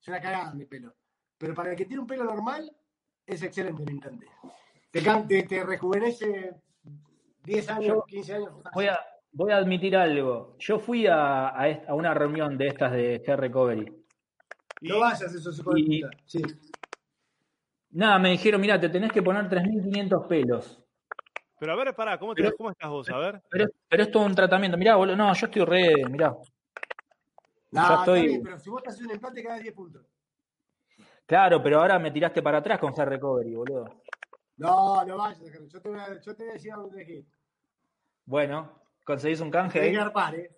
Es una cagada mi pelo. Pero para el que tiene un pelo normal, es excelente el implante. Te, te, te rejuvenece 10 años, Yo 15 años. Voy a, voy a admitir algo. Yo fui a, a una reunión de estas de Hair Recovery. No vayas, esos hijos de y-. Sí. Nada, me dijeron, mira, te tenés que poner 3.500 pelos. Pero a ver, pará, ¿cómo, te- Pero- ¿cómo estás vos? A ver. Pero, pero es todo un tratamiento. Mirá, boludo, no, yo estoy re, mirá. No, Ya estoy- bien, pero si vos te haces un implante, cada 10 puntos. Claro, pero ahora me tiraste para atrás con Hair Recovery, boludo. No, no vayas, yo te voy a, yo te voy a decir a dónde. Bueno, conseguís un canje que arpar, ¿eh?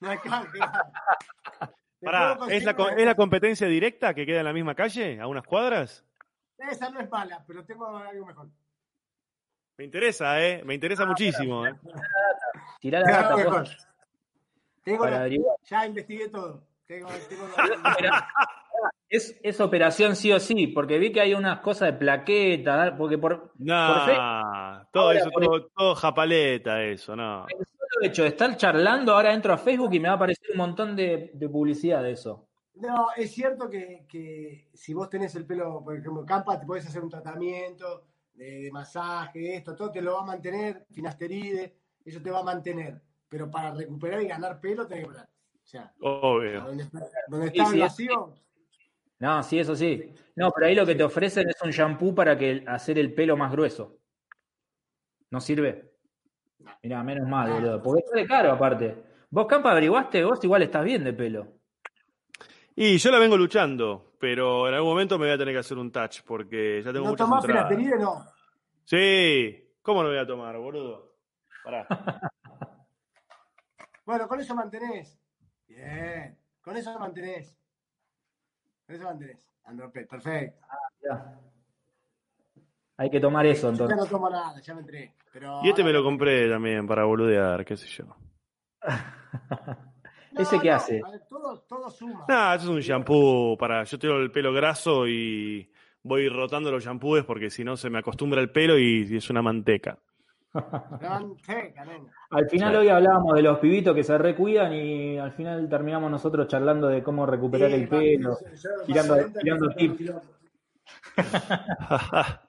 No hay canje. Pará, ¿es la, conseguir co- una- ¿es la competencia directa que queda en la misma calle? ¿A unas cuadras? Esa no es mala, pero tengo algo mejor. Me interesa, ¿eh? Me interesa muchísimo, ¿eh? Tirá la data, por- mejor. Tengo para la- ya investigué todo. Pero, Es, es operación sí o sí, porque vi que hay unas cosas de plaqueta, porque por No, fe- todo Ahora, eso, por todo, todo japaleta, eso, no. el solo hecho de estar charlando, ahora entro a Facebook y me va a aparecer un montón de, de publicidad de eso. No, es cierto que, que si vos tenés el pelo, por ejemplo, campa, te podés hacer un tratamiento de, de masaje, esto, todo te lo va a mantener, finasteride, eso te va a mantener. Pero para recuperar y ganar pelo tenés que parar. O sea, Obvio. donde está, donde Sí, está sí, el vacío, No, sí, eso sí. No, pero ahí lo que te ofrecen es un shampoo para que hacer el pelo más grueso. ¿No sirve? Mirá, menos mal, boludo. Porque sale caro aparte. Vos, Campa, averiguaste, vos igual estás bien de pelo. Y yo la vengo luchando, pero en algún momento me voy a tener que hacer un touch porque ya tengo no muchas tomás no. Sí, ¿cómo no voy a tomar, boludo? Pará. Bueno, con eso mantenés. Bien. Con eso mantenés. Con eso mantenés. Andropet, perfecto. Ya. Hay que tomar eso Yo ya entonces. no tomo nada, ya me entré. Pero Y este me lo compré también para boludear, qué sé yo. No, ¿Ese qué no, hace? ver, Todo, todo suma. Nah, eso es un shampoo para. Yo tengo el pelo graso y voy rotando los shampoos porque si no se me acostumbra el pelo y, y es una manteca. Nena. Al final hoy hablábamos de los pibitos que se recuidan y al final terminamos nosotros charlando de cómo recuperar Sí, el pelo. tirando- tirando tips.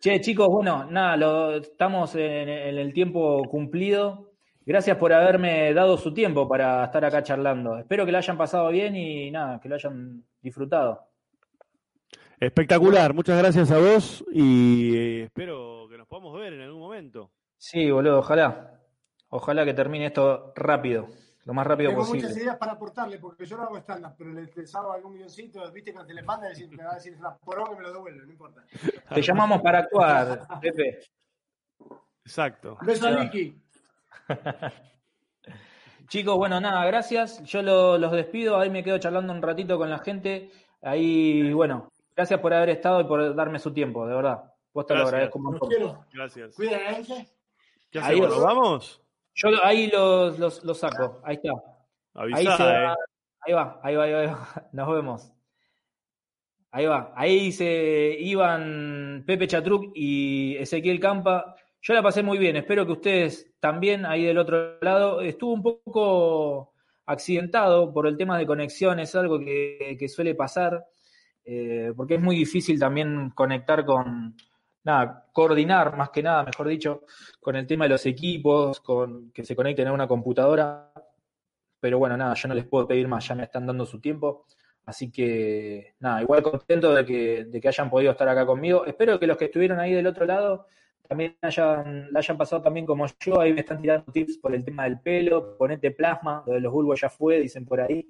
Che, chicos, bueno, nada, lo, estamos en, en el tiempo cumplido. Gracias por haberme dado su tiempo para estar acá charlando. Espero que lo hayan pasado bien y nada, que lo hayan disfrutado. Espectacular, muchas gracias a vos y eh, espero podamos ver en algún momento. Sí, boludo, ojalá. Ojalá que termine esto rápido, lo más rápido Tengo posible. muchas ideas para aportarle, porque yo no hago stand-up, pero les hago algún guioncito, viste, cuando te le mandan, decir- me va a decir es una poronga y me lo devuelve, no importa. Te llamamos para actuar, Pepe. Exacto. Beso a Ya. Nicky. Chicos, bueno, nada, gracias. Yo lo- los despido, ahí me quedo charlando un ratito con la gente. Ahí, bueno, gracias por haber estado y por darme su tiempo, de verdad. Vos te lo agradezco montón. quiero. Gracias. ¿Qué Ahí. ¿Nos vamos? Yo ahí los, los, los saco, ahí está. Ahí, Avisá, se va, eh. ahí va, ahí va, ahí va, ahí va. Nos vemos. Ahí va. Ahí se iban Pepe Chatruc y Ezequiel Campa. Yo la pasé muy bien. Espero que ustedes también ahí del otro lado. Estuvo un poco accidentado por el tema de conexión. Es algo que, que suele pasar. eh, porque es muy difícil también conectar con, nada, coordinar más que nada, mejor dicho, con el tema de los equipos, con que se conecten a una computadora. Pero bueno, nada, yo no les puedo pedir más, ya me están dando su tiempo. Así que, nada, igual contento de que, de que hayan podido estar acá conmigo. Espero que los que estuvieron ahí del otro lado también hayan, la hayan pasado también como yo. Ahí me están tirando tips por el tema del pelo. Ponete plasma, lo de los bulbos ya fue, dicen por ahí.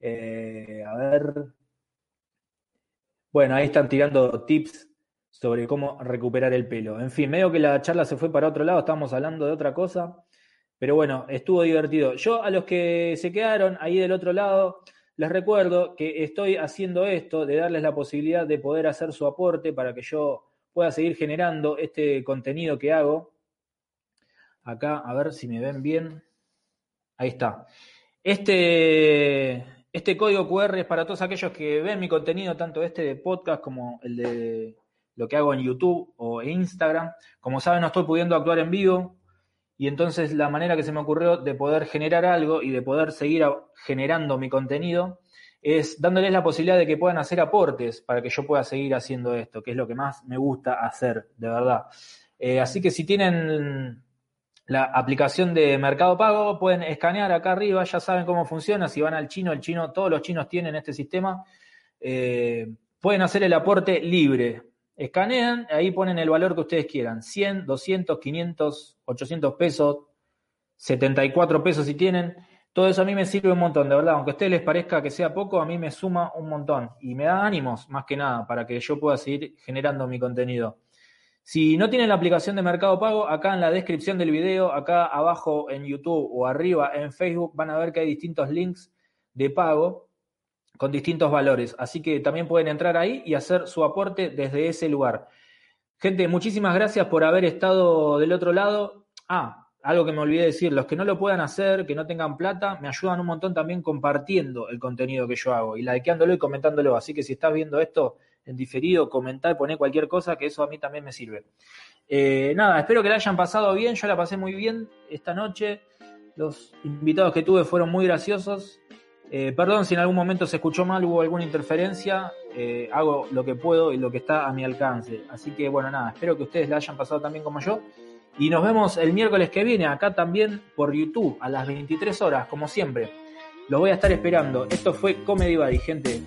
Eh, a ver. Bueno, ahí están tirando tips sobre cómo recuperar el pelo. En fin, medio que la charla se fue para otro lado, estábamos hablando de otra cosa. Pero bueno, estuvo divertido. Yo a los que se quedaron ahí del otro lado, les recuerdo que estoy haciendo esto, de darles la posibilidad de poder hacer su aporte para que yo pueda seguir generando este contenido que hago. Acá, a ver si me ven bien. Ahí está. Este, este código QR es para todos aquellos que ven mi contenido, tanto este de podcast como el de lo que hago en YouTube o en Instagram. Como saben, no estoy pudiendo actuar en vivo, y entonces la manera que se me ocurrió de poder generar algo y de poder seguir generando mi contenido es dándoles la posibilidad de que puedan hacer aportes para que yo pueda seguir haciendo esto, que es lo que más me gusta hacer, de verdad. Eh, así que si tienen la aplicación de Mercado Pago, pueden escanear acá arriba, ya saben cómo funciona, si van al chino, el chino, todos los chinos tienen este sistema, eh, pueden hacer el aporte libre. Escanean, ahí ponen el valor que ustedes quieran, 100, 200, 500, 800 pesos, 74 pesos si tienen. Todo eso a mí me sirve un montón, de verdad. Aunque a ustedes les parezca que sea poco, a mí me suma un montón. Y me da ánimos, más que nada, para que yo pueda seguir generando mi contenido. Si no tienen la aplicación de Mercado Pago, acá en la descripción del video, acá abajo en YouTube o arriba en Facebook, van a ver que hay distintos links de pago con distintos valores. Así que también pueden entrar ahí y hacer su aporte desde ese lugar. Gente, muchísimas gracias por haber estado del otro lado. Ah, algo que me olvidé decir, los que no lo puedan hacer, que no tengan plata, me ayudan un montón también compartiendo el contenido que yo hago y likeándolo y comentándolo. Así que si estás viendo esto en diferido, comentá y poné cualquier cosa, que eso a mí también me sirve. Eh, nada, espero que la hayan pasado bien, yo la pasé muy bien esta noche. Los invitados que tuve fueron muy graciosos. Eh, perdón si en algún momento se escuchó mal, hubo alguna interferencia. eh, hago lo que puedo y lo que está a mi alcance. Así que bueno, nada, espero que ustedes la hayan pasado también como yo. Y nos vemos el miércoles que viene, acá también por YouTube, a las 23 horas, como siempre. Los voy a estar esperando. Esto fue Comedy Buddy, gente.